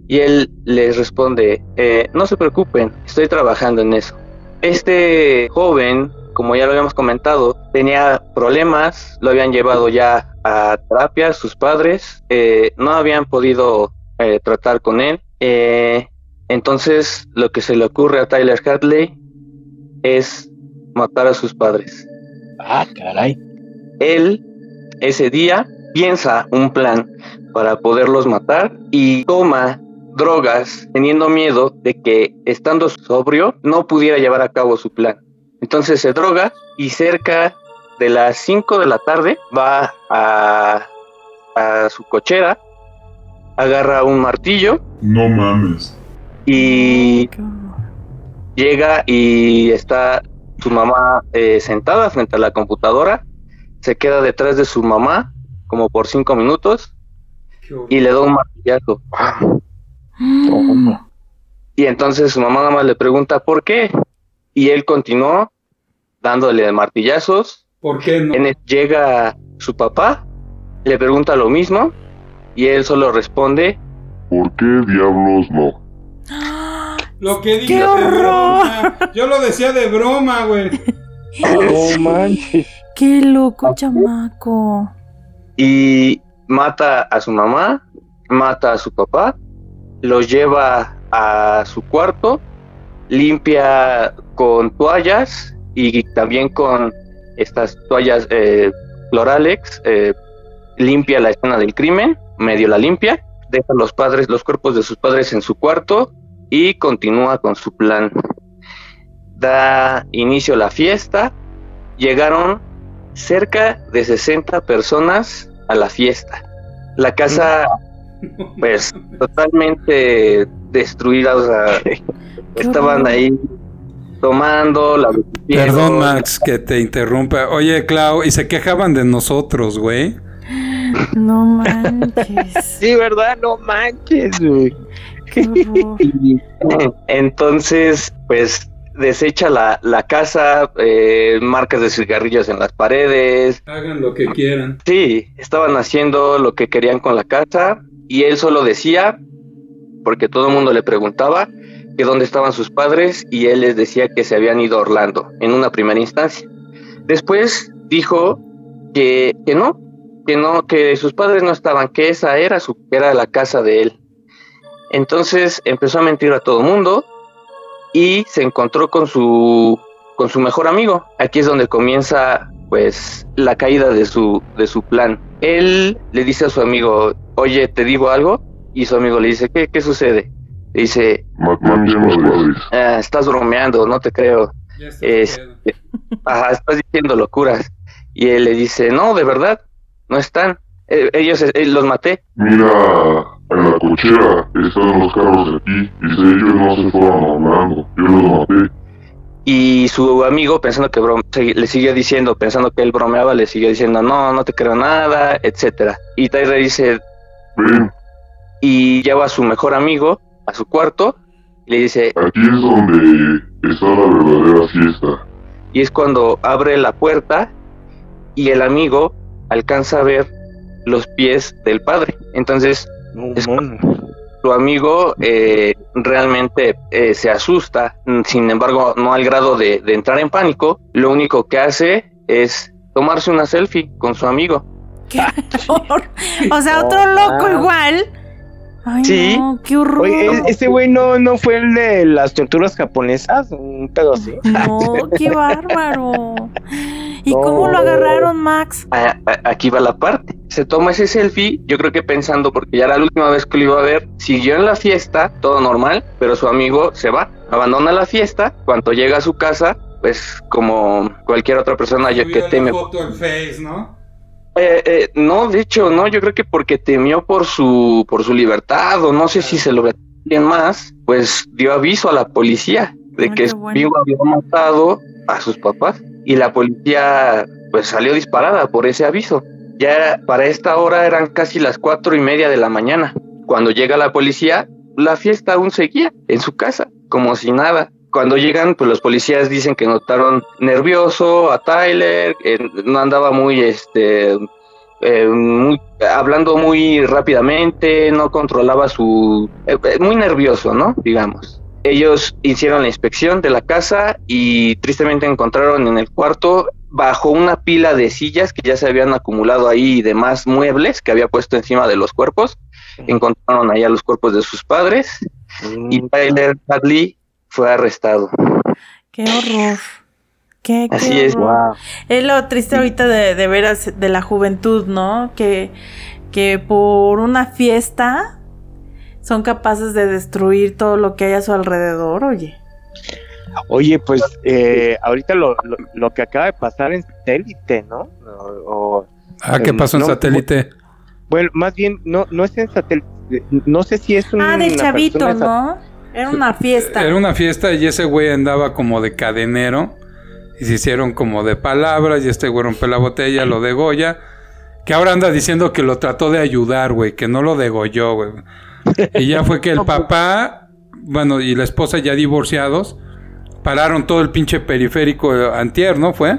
Y él les responde, "Eh, no se preocupen, estoy trabajando en eso. Este joven, como ya lo habíamos comentado, tenía problemas, lo habían llevado ya a terapia sus padres, eh, no habían podido eh, tratar con él. eh, entonces lo que se le ocurre a Tyler Hadley es matar a sus padres. Ah, caray. Él ese día piensa un plan para poderlos matar y toma drogas teniendo miedo de que estando sobrio no pudiera llevar a cabo su plan. Entonces se droga y cerca de las 5 de la tarde va a, a su cochera, agarra un martillo No mames. y horror. llega y está su mamá eh, sentada frente a la computadora, se queda detrás de su mamá como por cinco minutos y le da un martillazo. Y entonces su mamá nada más le pregunta por qué y él continuó dándole martillazos. ¿Por qué no? Llega su papá, le pregunta lo mismo y él solo responde ¿Por qué diablos no? Lo que dije ¡Qué de horror! broma. Yo lo decía de broma, güey. No manches. Qué loco, chamaco. y mata a su mamá, mata a su papá, los lleva a su cuarto, limpia con toallas y también con estas toallas eh, eh, limpia la escena del crimen, medio la limpia, deja los padres, los cuerpos de sus padres en su cuarto y continúa con su plan. Da inicio a la fiesta, llegaron cerca de 60 personas a la fiesta. La casa, pues, totalmente destruida, o sea, estaban ahí tomando, la Perdón, Max, que te interrumpa. Oye, Clau, y se quejaban de nosotros, güey. No manches. Sí, ¿verdad? No manches, güey. Entonces, pues desecha la, la casa, eh, marcas de cigarrillos en las paredes. Hagan lo que quieran. Sí, estaban haciendo lo que querían con la casa y él solo decía, porque todo el mundo le preguntaba, que dónde estaban sus padres y él les decía que se habían ido a Orlando en una primera instancia. Después dijo que, que no, que no, que sus padres no estaban, que esa era su, era la casa de él. Entonces empezó a mentir a todo el mundo y se encontró con su con su mejor amigo. Aquí es donde comienza pues la caída de su de su plan. Él le dice a su amigo, "Oye, te digo algo." Y su amigo le dice, "¿Qué qué sucede?" Le dice, padres. "Ah, "Estás bromeando, no te creo." Ya está Es- pedo. Ajá, estás diciendo locuras. Y él le dice, "No, de verdad, no están. Eh, ellos eh, los maté." Mira, en la cochera están los carros de aquí. Dice, ellos no se fueron hablando. Yo los maté. Y su amigo, pensando que brom- segui- le siguió diciendo, pensando que él bromeaba, le siguió diciendo, no, no te creo nada, etcétera. Y Tyler dice, Ven, y lleva a su mejor amigo a su cuarto, y le dice, aquí es donde está la verdadera fiesta. y es cuando abre la puerta y el amigo alcanza a ver los pies del padre. Entonces, Es- su amigo eh, realmente eh, se asusta, sin embargo, no al grado de, de entrar en pánico, lo único que hace es tomarse una selfie con su amigo. Qué horror. O sea, otro loco Ah. igual. Ay, Sí. no, qué horror. Oye, ¿e- ¿ese güey no, no fue el de las torturas japonesas? Un pedo así. No, qué bárbaro. ¿Y No. cómo lo agarraron, Max? A- a- aquí va la parte. Se toma ese selfie, yo creo que pensando, porque ya era la última vez que lo iba a ver, siguió en la fiesta, todo normal, pero su amigo se va, abandona la fiesta, cuando llega a su casa, pues como cualquier otra persona yo que teme. en Face, ¿no? Eh, eh, no, de hecho, no, yo creo que porque temió por su, por su libertad, o no sé si se lo ve bien más, pues dio aviso a la policía de Ay, que bueno. amigo había matado a sus papás y la policía pues salió disparada por ese aviso. Ya para esta hora eran casi las cuatro y media de la mañana. Cuando llega la policía, la fiesta aún seguía en su casa, como si nada. Cuando llegan, pues los policías dicen que notaron nervioso a Tyler, eh, no andaba muy, este, eh, muy- hablando muy rápidamente, no controlaba su, eh, eh, muy nervioso, ¿no? Digamos. Ellos hicieron la inspección de la casa y tristemente encontraron en el cuarto bajo una pila de sillas que ya se habían acumulado ahí y demás muebles que había puesto encima de los cuerpos. Encontraron allá los cuerpos de sus padres y Tyler Hadley fue arrestado. Qué horror. Qué, qué Así es. Wow. Es lo triste ahorita de, de veras de la juventud, ¿no? Que, que por una fiesta son capaces de destruir todo lo que hay a su alrededor, oye. Oye, pues eh, ahorita lo, lo, lo que acaba de pasar en satélite, ¿no? O- o- Ah, ¿qué Eh, pasó en no, satélite? bueno, más bien, no, no es en satélite. No sé si es un. Ah, del chavito, ¿no? Era una fiesta. Era una fiesta y ese güey andaba como de cadenero. Y se hicieron como de palabras. Y este güey rompe la botella, lo degolla. Que ahora anda diciendo que lo trató de ayudar, güey. Que no lo degolló, güey. Y ya fue que el papá, bueno, y la esposa ya divorciados, pararon todo el pinche periférico antier, ¿no? ¿Fue?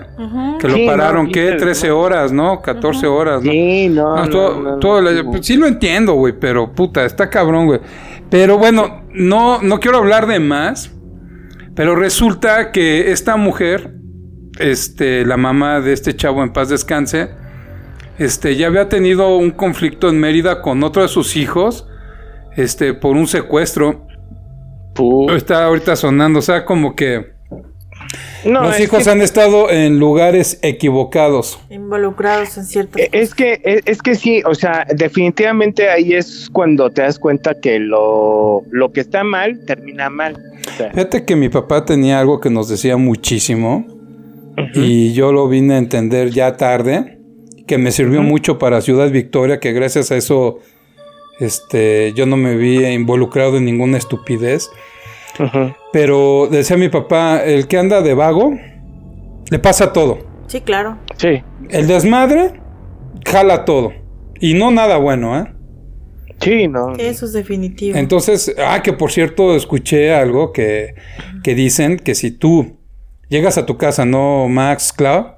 Que lo Sí, no, pararon, ¿qué? dices, 13 ¿no? horas, ¿no? 14 horas, ¿no? Sí, no. No, no, todo, no, todo no, la- no. pues sí lo entiendo, güey, pero puta, está cabrón, güey. Pero bueno, no, no quiero hablar de más, pero resulta que esta mujer, este, la mamá de este chavo en paz descanse, este, ya había tenido un conflicto en Mérida con otro de sus hijos, este, por un secuestro. Pu- Está ahorita sonando, o sea, como que No, los hijos que- han estado en lugares equivocados. Involucrados en ciertas Eh, Es que, es, es que sí, o sea, definitivamente ahí es cuando te das cuenta que lo, lo que está mal termina mal. O sea, Fíjate que mi papá tenía algo que nos decía muchísimo y yo lo vine a entender ya tarde, que me sirvió mucho para Ciudad Victoria, que gracias a eso este, yo no me vi involucrado en ninguna estupidez. Pero decía mi papá, el que anda de vago, le pasa todo. Sí, claro. Sí, El desmadre, jala todo. Y no nada bueno, ¿eh? Sí, no. Eso es definitivo. Entonces, ah, que por cierto, escuché algo que, que dicen que si tú llegas a tu casa, ¿no, Max, Clau?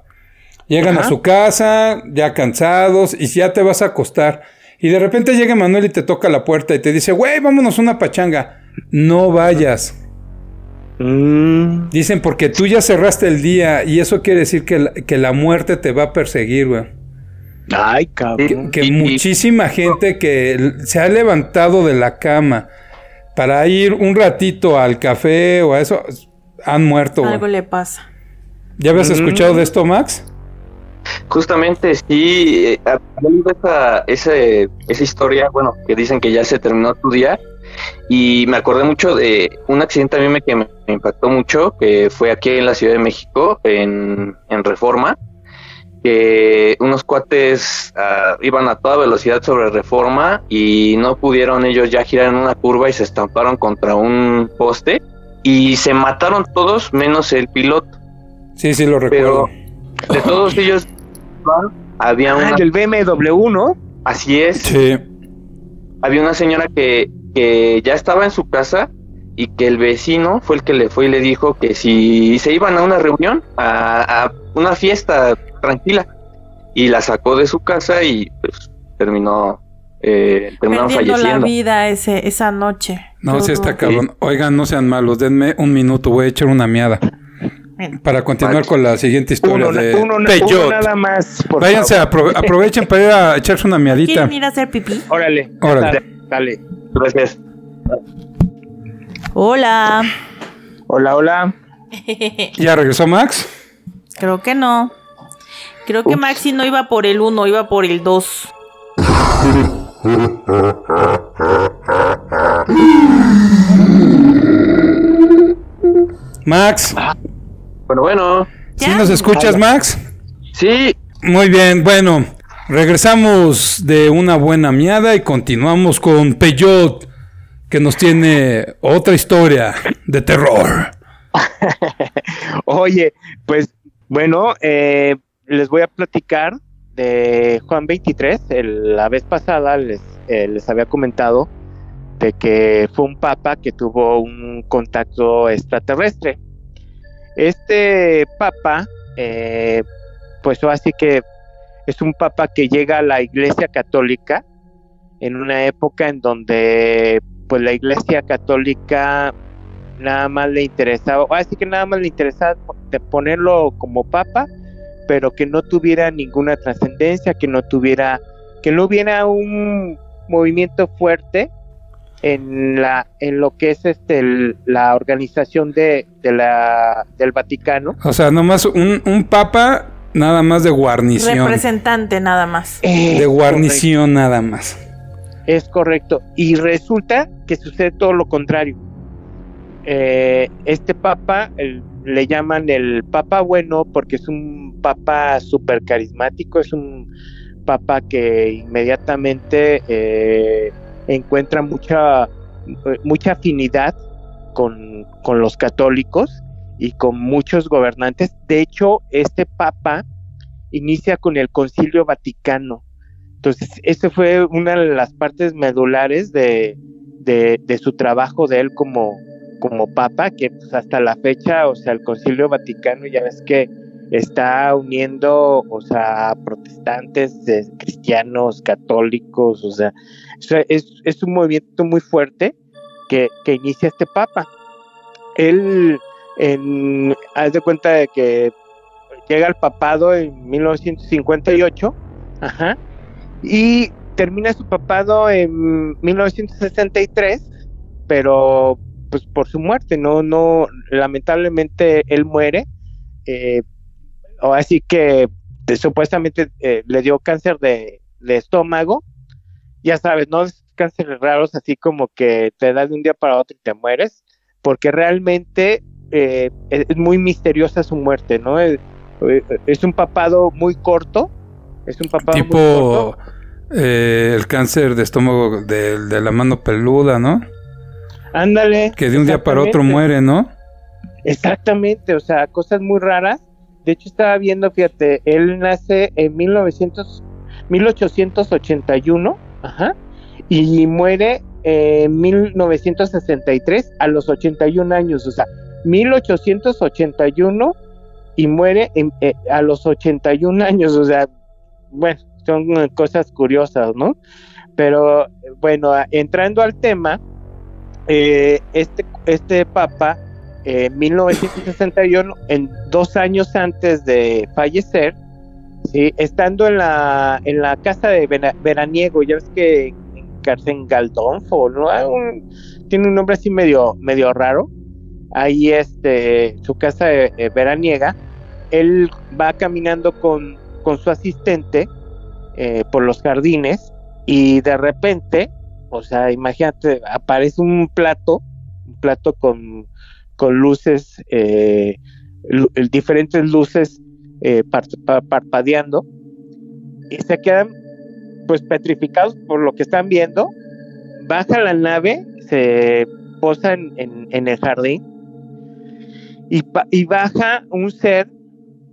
Llegan a su casa, ya cansados, y ya te vas a acostar. Y de repente llega Manuel y te toca la puerta y te dice, güey, vámonos una pachanga. No vayas. Mm, Dicen porque tú ya cerraste el día y eso quiere decir que la, que la muerte te va a perseguir, güey. Ay, cabrón. que y- muchísima gente que se ha levantado de la cama para ir un ratito al café o a eso, han muerto, güey. Algo le pasa. ¿Ya habías Mm. escuchado de esto, Max? Justamente sí, eh, esa, ese- esa historia, bueno, que dicen que ya se terminó tu día, y me acordé mucho de un accidente a mí me, que me impactó mucho, que fue aquí en la Ciudad de México, en, en Reforma, que unos cuates ah, iban a toda velocidad sobre Reforma y no pudieron ellos ya girar en una curva y se estamparon contra un poste y se mataron todos menos el piloto. Sí, sí, lo recuerdo. De todos ellos había Ah, una del BMW, ¿no? Así es. Sí. Había una señora que, que ya estaba en su casa y que el vecino fue el que le fue y le dijo que si se iban a una reunión, a, a una fiesta tranquila, y la sacó de su casa y pues terminó, eh, terminaron Perdiendo la falleciendo. vida ese, esa noche. No, Qué está cabrón. Oigan, no sean malos, denme un minuto, voy a echar una miada. Bueno. Para continuar con la siguiente historia Uno, de uno- uno nada más. Por Váyanse, favor. aprove- aprovechen para ir a echarse una miadita. ¿Quieren ir a hacer pipí? Órale. Órale. Dale. Gracias. Hola. Hola, hola. ¿Ya regresó Max? Creo que no. Creo que Maxi no iba por el 1, iba por el 2. Max, Bueno, bueno, ¿sí ¿Ya? nos escuchas, Max? sí, Muy bien, bueno, regresamos de una buena miada y continuamos con Peyot, que nos tiene otra historia de terror. Oye, pues bueno, eh, les voy a platicar de Juan 23. El- la vez pasada les, eh, les había comentado de que fue un papa que tuvo un contacto extraterrestre. Este papa, eh, pues así que es un papa que llega a la iglesia católica en una época en donde pues la iglesia católica nada más le interesaba, así que nada más le interesaba ponerlo como papa, pero que no tuviera ninguna trascendencia, que no tuviera, que no hubiera un movimiento fuerte en la, en lo que es este la organización de, de la del Vaticano. O sea, nomás un, un papa, nada más de guarnición. Representante nada más. Es De guarnición nada más. es correcto. Y resulta que sucede todo lo contrario. Eh, este papa el- le llaman el papa bueno porque es un papa súper carismático, es un papa que inmediatamente eh, encuentra mucha, mucha afinidad con, con los católicos y con muchos gobernantes. De hecho, este papa inicia con el concilio vaticano. Entonces, esa fue una de las partes medulares de, de, su trabajo de él como, como papa, que pues, hasta la fecha, o sea, el concilio vaticano ya ves que está uniendo, o sea, protestantes, eh, cristianos, católicos, o sea, es, es un movimiento muy fuerte que, que inicia este papa. Él, en, haz de cuenta de que llega al papado en 1958, ajá, y termina su papado en 1963, pero pues por su muerte, no, no, lamentablemente él muere, eh, o así que de- supuestamente eh, le dio cáncer de, de estómago, ya sabes, no es cánceres raros así como que te da de un día para otro y te mueres, porque realmente eh, es muy misteriosa su muerte, ¿no? Es, eh, es un papado muy corto, es un papado muy corto. Tipo eh, el cáncer de estómago de, de la mano peluda, ¿no? Ándale. Que de un día para otro muere, ¿no? Exactamente, o sea, cosas muy raras. De hecho, estaba viendo, fíjate, él nace en 1900, 1881, ajá, y muere en 1963 a los 81 años, o sea, 1881 y muere eh, a los 81 años, o sea, bueno, son cosas curiosas, ¿no? Pero bueno, entrando al tema, eh, este, este papa, en 1961, en dos años antes de fallecer, ¿sí? estando en la, en la casa de veraniego, ya ves que en Galdonfo, ¿no? Ah, tiene un nombre así medio, medio raro. Ahí este, su casa de, veraniega. Él va caminando con, con su asistente eh, por los jardines y de repente, o sea, imagínate, aparece un plato, un plato con, con luces, eh, diferentes luces eh, parpadeando y se quedan pues petrificados por lo que están viendo. Baja la nave, se posa en, el jardín y, baja un ser,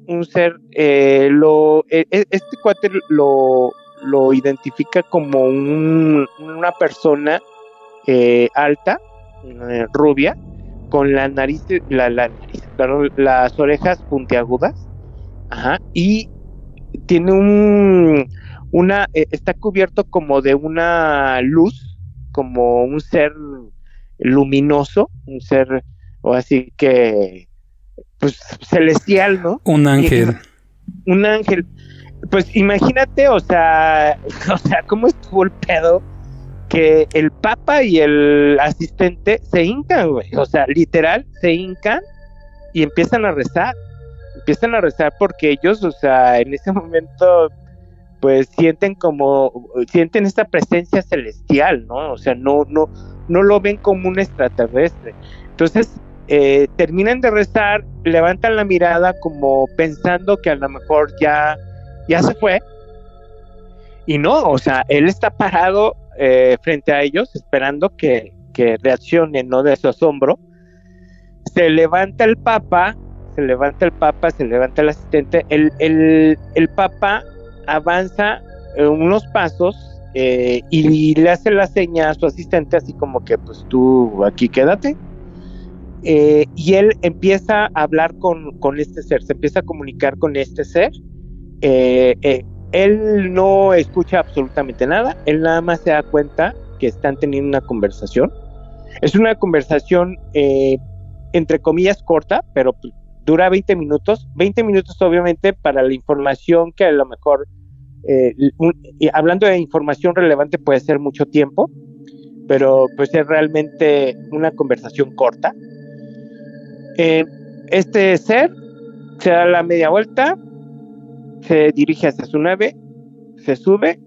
un ser, eh, lo, e, e, este cuate lo, lo identifica como un, una persona eh, alta, eh, rubia, con la nariz, la, la las orejas puntiagudas, ajá, y tiene un, una, eh, está cubierto como de una luz, como un ser luminoso, un ser, o así que, pues celestial, ¿no? Un ángel. un ángel. Pues imagínate, o sea, o sea, cómo estuvo el pedo que el papa y el asistente se hincan, güey. O sea, literal, se hincan y empiezan a rezar. Empiezan a rezar porque ellos, o sea, en ese momento, pues sienten como, sienten esta presencia celestial, ¿no? O sea, no, no, no lo ven como un extraterrestre. Entonces, eh, terminan de rezar, levantan la mirada como pensando que a lo mejor ya ya se fue. Y no, o sea, él está parado eh, frente a ellos esperando que, que reaccionen, ¿no? De su asombro. Se levanta el papa, se levanta el papa, se levanta el asistente. El, el, el papa avanza unos pasos eh, y le hace la seña a su asistente, así como que, pues tú aquí quédate. Eh, y él empieza a hablar con, este ser, se empieza a comunicar con este ser eh, eh, él no escucha absolutamente nada, él nada más se da cuenta que están teniendo una conversación. Es una conversación, eh, entre comillas, corta, pero dura 20 minutos. 20 minutos obviamente para la información que a lo mejor, hablando de información relevante puede ser mucho tiempo, pero pues es realmente una conversación corta. Este ser se da la media vuelta, se dirige hacia su nave, se sube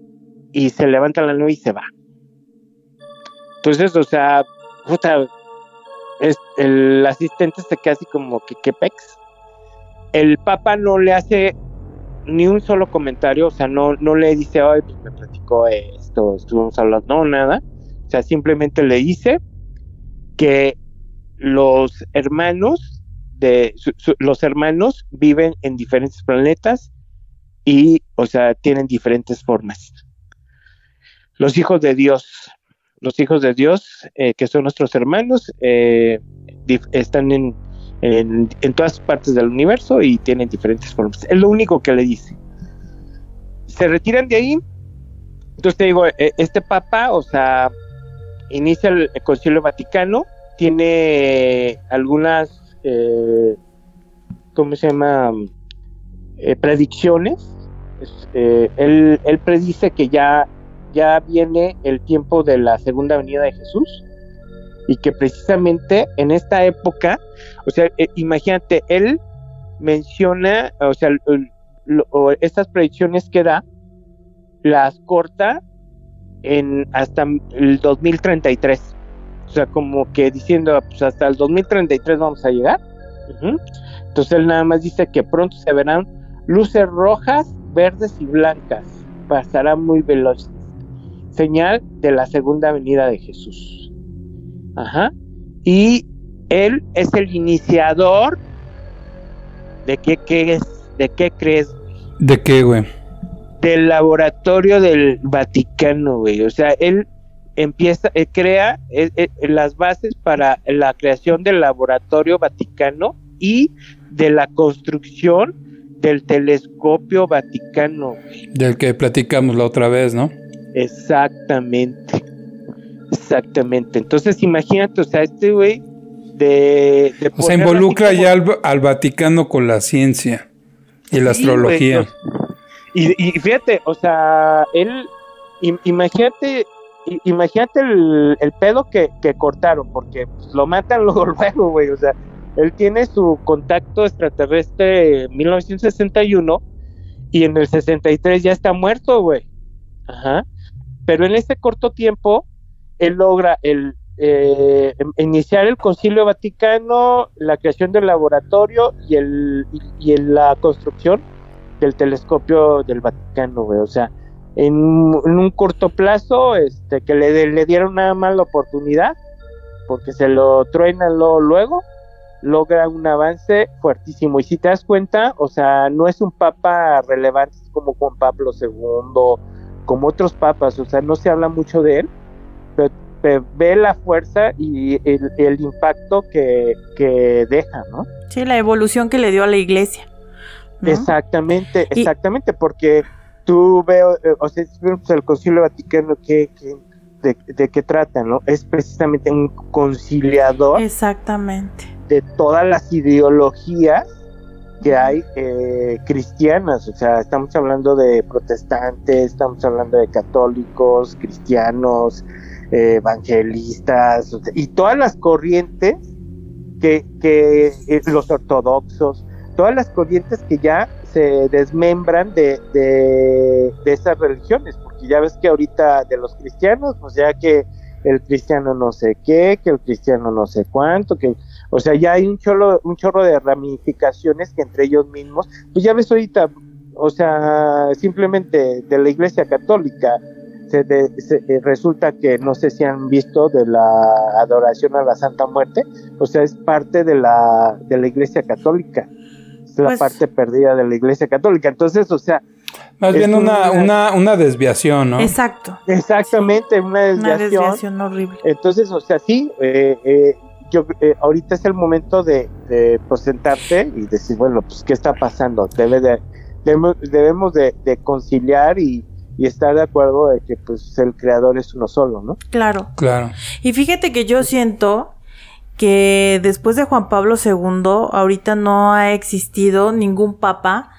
y se levanta la nave y se va. Entonces, o sea, puta, el asistente se queda así como que, que pex. El papa no le hace ni un solo comentario, o sea, no, no le dice, ay, pues me platicó esto, estuvimos hablando, no, nada. O sea, simplemente le dice que los hermanos de los hermanos viven en diferentes planetas y, o sea, tienen diferentes formas. Los hijos de Dios, los hijos de Dios, eh, que son nuestros hermanos, eh, están en, en, todas partes del universo y tienen diferentes formas. Es lo único que le dice. Se retiran de ahí. Entonces te digo, eh, este papa, o sea, inicia el, Concilio Vaticano, tiene algunas, ¿cómo se llama? predicciones eh, él, él, predice que ya, ya viene el tiempo de la segunda venida de Jesús y que precisamente en esta época, o sea, eh, imagínate, él menciona, o sea, estas predicciones que da, las corta en hasta el 2033. O sea, como que diciendo, pues hasta el 2033 vamos a llegar. Entonces él nada más dice que pronto se verán luces rojas verdes y blancas, pasará muy veloz. Señal de la segunda venida de Jesús. Ajá. Y él es el iniciador de qué, qué es, de qué crees. ¿De qué, güey? Del laboratorio del Vaticano, güey. O sea, él empieza, eh, crea eh, eh, las bases para la creación del laboratorio Vaticano y de la construcción del telescopio Vaticano. Del que platicamos la otra vez, ¿no? Exactamente. Exactamente. Entonces, imagínate, o sea, este güey de, de O sea, involucra ya al, al Vaticano con la ciencia y la Sí, astrología. o- y, y fíjate, o sea, él, im- imagínate, imagínate el, pedo que, cortaron, porque pues, lo matan luego, luego, güey, o sea, él tiene su contacto extraterrestre en 1961 y en el 63 ya está muerto, güey. Ajá. Pero en ese corto tiempo, él logra el eh, em- iniciar el Concilio Vaticano, la creación del laboratorio y, el, y, y la construcción del telescopio del Vaticano, güey. O sea, en, en un corto plazo, este, que le, le dieron nada más la oportunidad, porque se lo truenan luego, luego, logra un avance fuertísimo. Y si te das cuenta, o sea, no es un papa relevante como Juan Pablo II, como otros papas, o sea, no se habla mucho de él, pero, pero ve la fuerza y el, el impacto que, que deja, ¿no? Sí, la evolución que le dio a la iglesia. ¿no? Exactamente, Y- exactamente, porque tú veo, eh, o sea, si vemos el Concilio Vaticano que, que- de, de qué trata, ¿no? Es precisamente un conciliador Exactamente. de todas las ideologías que hay eh, cristianas, o sea, estamos hablando de protestantes, estamos hablando de católicos, cristianos, eh, evangelistas, o sea, y todas las corrientes que, que eh, los ortodoxos, todas las corrientes que ya se desmembran de, de, de esas religiones, porque ya ves que ahorita de los cristianos, pues ya que el cristiano no sé qué, que el cristiano no sé cuánto, que o sea, ya hay un chorro, un chorro de ramificaciones que entre ellos mismos, pues ya ves ahorita, o sea, simplemente de la Iglesia Católica, se de- se- eh, resulta que no sé si han visto de la adoración a la Santa Muerte, o sea, es parte de la, de la Iglesia Católica, es la Pues- parte perdida de la Iglesia Católica, entonces, o sea, Más bien una, una- una, desviación, ¿no? Exacto. exactamente una Una desviación, desviación horrible. Entonces, o sea, sí, eh, eh, yo eh, ahorita es el momento de, de pues, sentarte y decir, bueno, pues, ¿qué está pasando? Debe de, debemos, debemos de, de conciliar y, y estar de acuerdo de que, pues, el creador es uno solo, ¿no? Claro. Claro. Y fíjate que yo siento que después de Juan Pablo II, ahorita no ha existido ningún papa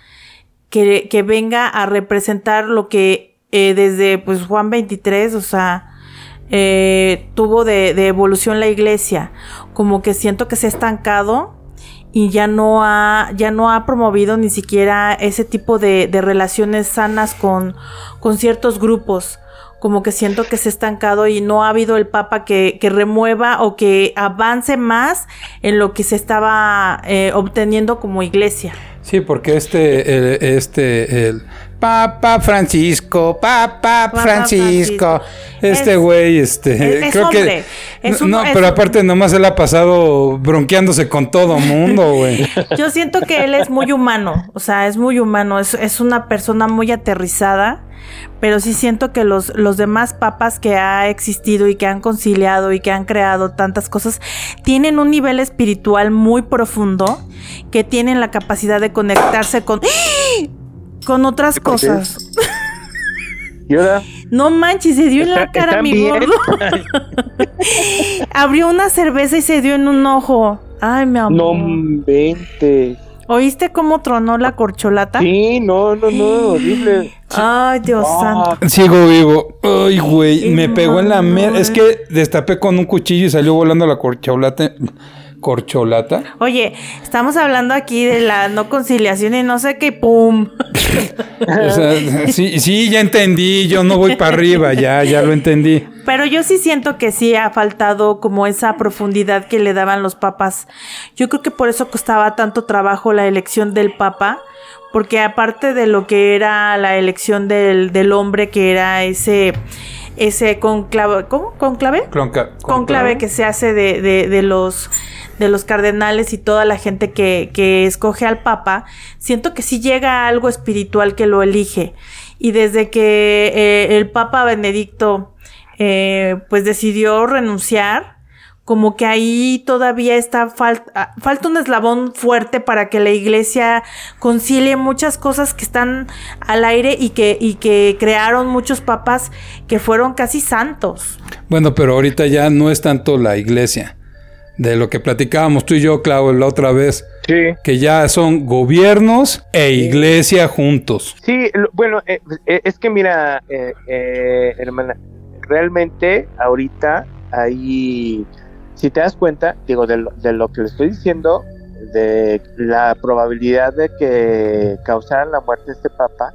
que, que venga a representar lo que eh, desde pues Juan 23, o sea, eh, tuvo de, de evolución la iglesia. Como que siento que se ha estancado y ya no ha, ya no ha promovido ni siquiera ese tipo de, de relaciones sanas con, con ciertos grupos. Como que siento que se ha estancado y no ha habido el Papa que, que remueva o que avance más en lo que se estaba eh, obteniendo como iglesia. Sí, porque este, el- este, el Papa Francisco, Papa Francisco, Francisco. este Es- güey, este, es- es creo hombre. que, Es no, un- no, es pero aparte nomás él ha pasado bronqueándose con todo mundo, güey. Yo siento que él es muy humano, o sea, es muy humano, es, es una persona muy aterrizada, pero sí siento que los, los demás papas que ha existido y que han conciliado y que han creado tantas cosas, tienen un nivel espiritual muy profundo, que tienen la capacidad de conectarse con, con otras cosas. Y ahora, No manches, se dio en la ¿Está- cara mi bien? gordo. Abrió una cerveza y se dio en un ojo. Ay, mi amor. no vente. ¿Oíste cómo tronó la corcholata? Sí, no, no, no, horrible. Ay, Dios Ah, santo. Sigo vivo. Ay, güey, me pegó en la mer... Es que destapé con un cuchillo y salió volando la corcholata. ¿Corcholata? Oye, estamos hablando aquí de la no conciliación y no sé qué, ¡pum! O sea, sí, sí, ya entendí. Yo no voy para arriba, ya, ya lo entendí. Pero yo sí siento que sí ha faltado como esa profundidad que le daban los papas. Yo creo que por eso costaba tanto trabajo la elección del papa, porque aparte de lo que era la elección del, del hombre, que era ese, ese conclave, ¿cómo? ¿Conclave? Clonca, conclave que se hace de, de, de los de los cardenales y toda la gente que, que escoge al Papa, siento que sí llega algo espiritual que lo elige. Y desde que eh, el Papa Benedicto eh, pues decidió renunciar, como que ahí todavía está falta, falta un eslabón fuerte para que la iglesia concilie muchas cosas que están al aire y que, y que crearon muchos papas que fueron casi santos. Bueno, pero ahorita ya no es tanto la iglesia. De lo que platicábamos tú y yo, Clau, la otra vez. Sí. Que ya son gobiernos e iglesia juntos. Sí, lo- bueno, eh, eh, es que mira, eh, eh, hermana, realmente ahorita ahí, si te das cuenta, digo, de lo, de lo que le estoy diciendo, de la probabilidad de que causaran la muerte de este papa,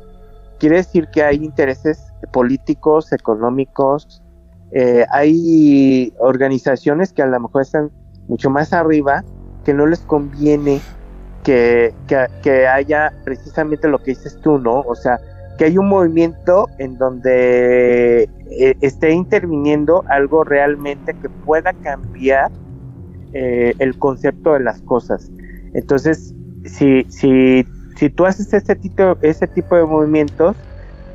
quiere decir que hay intereses políticos, económicos, eh, hay organizaciones que a lo mejor están mucho más arriba, que no les conviene que, que, haya precisamente lo que dices tú, ¿no? O sea, que hay un movimiento en donde eh, esté interviniendo algo realmente que pueda cambiar eh, el concepto de las cosas. Entonces, si, si, si tú haces ese tipo, ese tipo de movimientos,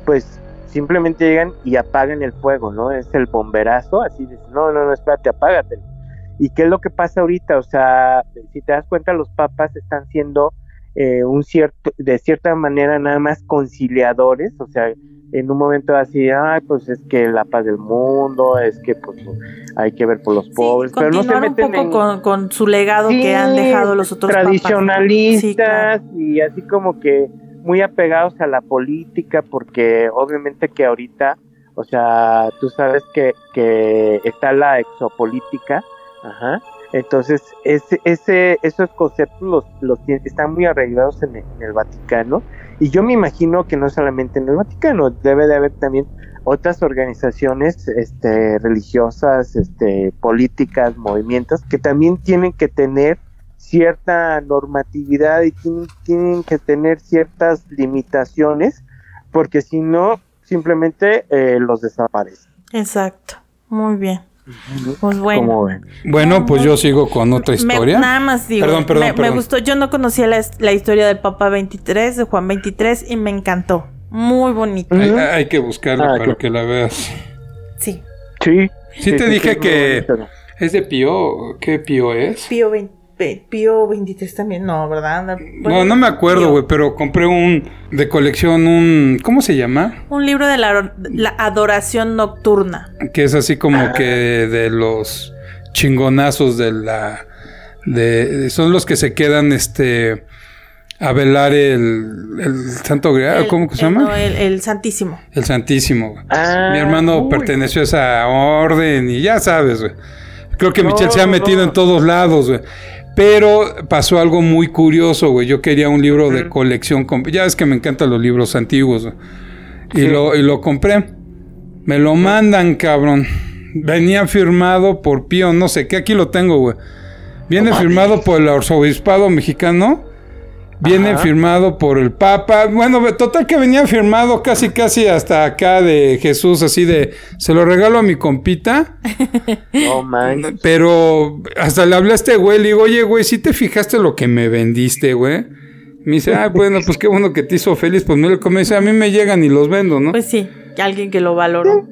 pues simplemente llegan y apagan el fuego, ¿no? Es el bomberazo, así de, no, no, no, espérate, apágatelo. ¿Y qué es lo que pasa ahorita? O sea, si te das cuenta, los papas están siendo eh, un cierto, de cierta manera nada más conciliadores, o sea, en un momento así, ay, pues es que la paz del mundo, es que pues hay que ver por los pobres, pero no se continuar un meten poco en con, con su legado Sí, que han dejado los otros papas, ¿no? tradicionalistas Sí, claro. y así como que muy apegados a la política porque obviamente que ahorita o sea tú sabes que, que está la exopolítica ajá entonces ese, ese esos conceptos los, los están muy arreglados en el, en el Vaticano y yo me imagino que no solamente en el Vaticano debe de haber también otras organizaciones este, religiosas, este, políticas, movimientos que también tienen que tener cierta normatividad y tienen, tienen que tener ciertas limitaciones porque si no simplemente eh, los desaparecen. Exacto. Muy bien. Pues bueno. Bueno, pues yo sigo con otra Me- historia. nada más digo, Perdón, perdón, me, gustó. Yo no conocía la, la historia del Papa 23, de Juan 23, y me encantó. Muy bonito. Hay, que buscarla Ah, para claro. que la veas. Sí. Sí. Sí te dije que-. ¿Es de Pío? ¿Qué Pío es? Pío, 20 Pío 23 también, no, ¿verdad? No, Bueno, no me acuerdo, güey, pero compré un de colección, un... ¿Cómo se llama? Un libro de la, la adoración nocturna. Que es así como que de los chingonazos de la... De, son los que se quedan, este... A velar el, el Santo Grial, ¿cómo que se el- llama? no, el, el Santísimo. El Santísimo. güey. Ah, Mi hermano uy. perteneció a esa orden y ya sabes, güey. Creo que No, Michelle se ha metido no. en todos lados, güey. Pero pasó algo muy curioso, güey. Yo quería un libro de colección. Ya es que me encantan los libros antiguos, güey. Y, Sí. lo, y lo compré. Me lo mandan, cabrón. Venía firmado por Pío, no sé qué. Aquí lo tengo, güey. Viene firmado por el arzobispado mexicano. Viene Ajá. firmado por el Papa. Bueno, total que venía firmado casi, casi hasta acá de Jesús, así de, se lo regalo a mi compita. No manches. Pero hasta le hablé a este güey, le digo, oye, güey, ¿sí te fijaste lo que me vendiste, güey? Me dice, ah, bueno, pues qué bueno que te hizo feliz. Pues me lo come. Dice, a mí me llegan y los vendo, ¿no? Pues sí, alguien que lo valoró.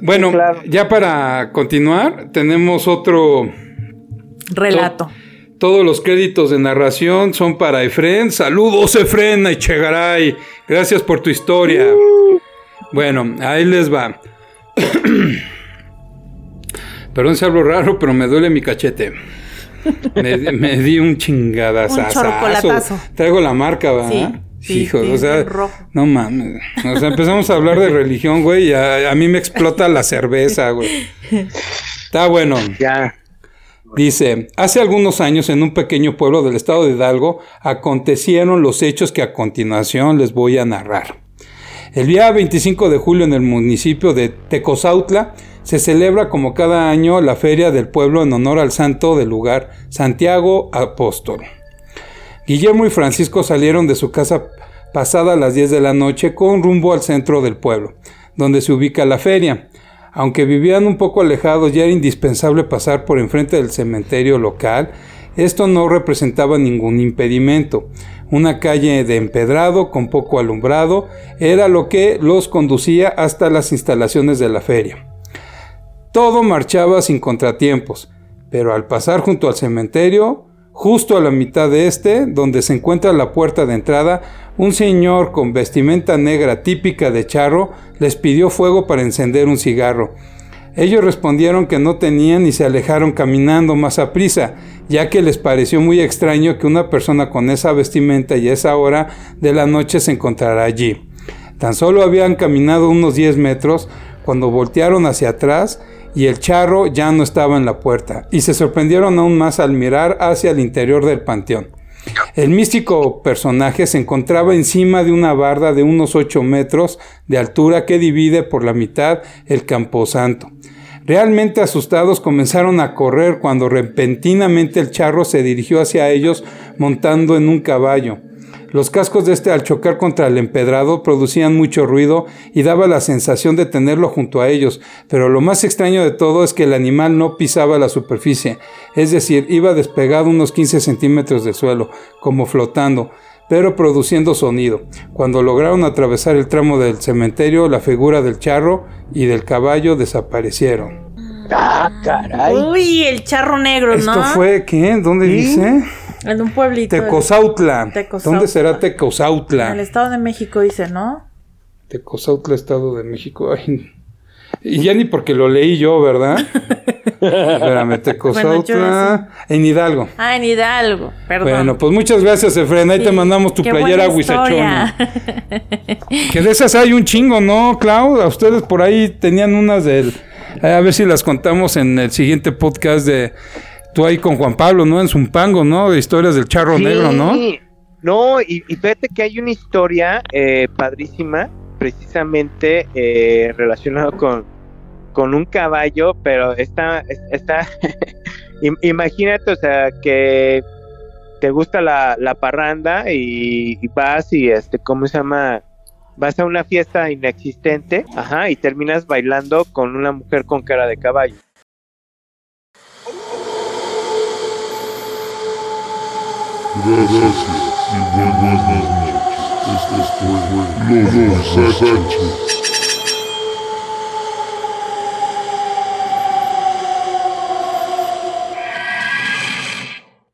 bueno, sí, claro. ya para continuar, tenemos otro... Relato. Todos los créditos de narración son para Efren. Saludos, Efren Echegaray. Gracias por tu historia. Bueno, ahí les va. Perdón si hablo raro, pero me duele mi cachete. Me, me di un chingadazazo. Un chocolatazo. Traigo la marca, ¿verdad? Sí, sí, Hijo, sí, o sea, no mames. O sea, empezamos a hablar de religión, güey, y a, a mí me explota la cerveza, güey. Está bueno. Ya. Dice, hace algunos años en un pequeño pueblo del estado de Hidalgo acontecieron los hechos que a continuación les voy a narrar. El día 25 de julio en el municipio de Tecozautla se celebra como cada año la feria del pueblo en honor al santo del lugar, Santiago Apóstol. Guillermo y Francisco salieron de su casa pasada las 10 de la noche con rumbo al centro del pueblo, donde se ubica la feria. Aunque vivían un poco alejados y era indispensable pasar por enfrente del cementerio local, esto no representaba ningún impedimento. Una calle de empedrado con poco alumbrado era lo que los conducía hasta las instalaciones de la feria. Todo marchaba sin contratiempos, pero al pasar junto al cementerio, justo a la mitad de este, donde se encuentra la puerta de entrada, un señor con vestimenta negra típica de charro les pidió fuego para encender un cigarro. Ellos respondieron que no tenían y se alejaron caminando más a prisa, ya que les pareció muy extraño que una persona con esa vestimenta y esa hora de la noche se encontrara allí. Tan solo habían caminado unos 10 metros cuando voltearon hacia atrás y el charro ya no estaba en la puerta, y se sorprendieron aún más al mirar hacia el interior del panteón. El místico personaje se encontraba encima de una barda de unos 8 metros de altura que divide por la mitad el camposanto. Realmente asustados comenzaron a correr cuando repentinamente el charro se dirigió hacia ellos montando en un caballo. Los cascos de este al chocar contra el empedrado producían mucho ruido y daba la sensación de tenerlo junto a ellos, pero lo más extraño de todo es que el animal no pisaba la superficie, es decir, iba despegado unos 15 centímetros del suelo, como flotando, pero produciendo sonido. Cuando lograron atravesar el tramo del cementerio, la figura del charro y del caballo desaparecieron. Ah, caray. Uy, el charro negro, ¿Esto ¿no? fue qué? ¿Dónde ¿Sí? dice? En un pueblito. Tecozautla. Tecozautla. ¿Dónde será En el Tecozautla? Estado de México dice, ¿no? Tecozautla, Estado de México. Ay, y ya ni porque lo leí yo, ¿verdad? Espérame, Tecozautla. en Hidalgo. Ah, en Hidalgo, perdón. Bueno, pues muchas gracias, Efren. Ahí Sí, te mandamos tu qué playera huizachona. Que de esas hay un chingo, ¿no, Clau? A ustedes por ahí tenían unas del... eh, A ver si las contamos en el siguiente podcast de... Tú ahí con Juan Pablo, ¿no? En Zumpango, ¿no? De historias del charro Sí. negro, ¿no? No, y, y fíjate que hay una historia eh, padrísima, precisamente eh, relacionado con, con un caballo, pero está, es- está, im- imagínate, o sea, que te gusta la, la parranda y, y vas y, este, ¿cómo se llama? Vas a una fiesta inexistente, ajá, y terminas bailando con una mujer con cara de caballo. Gracias y buenas noches. Esto fue Lobo Sánchez.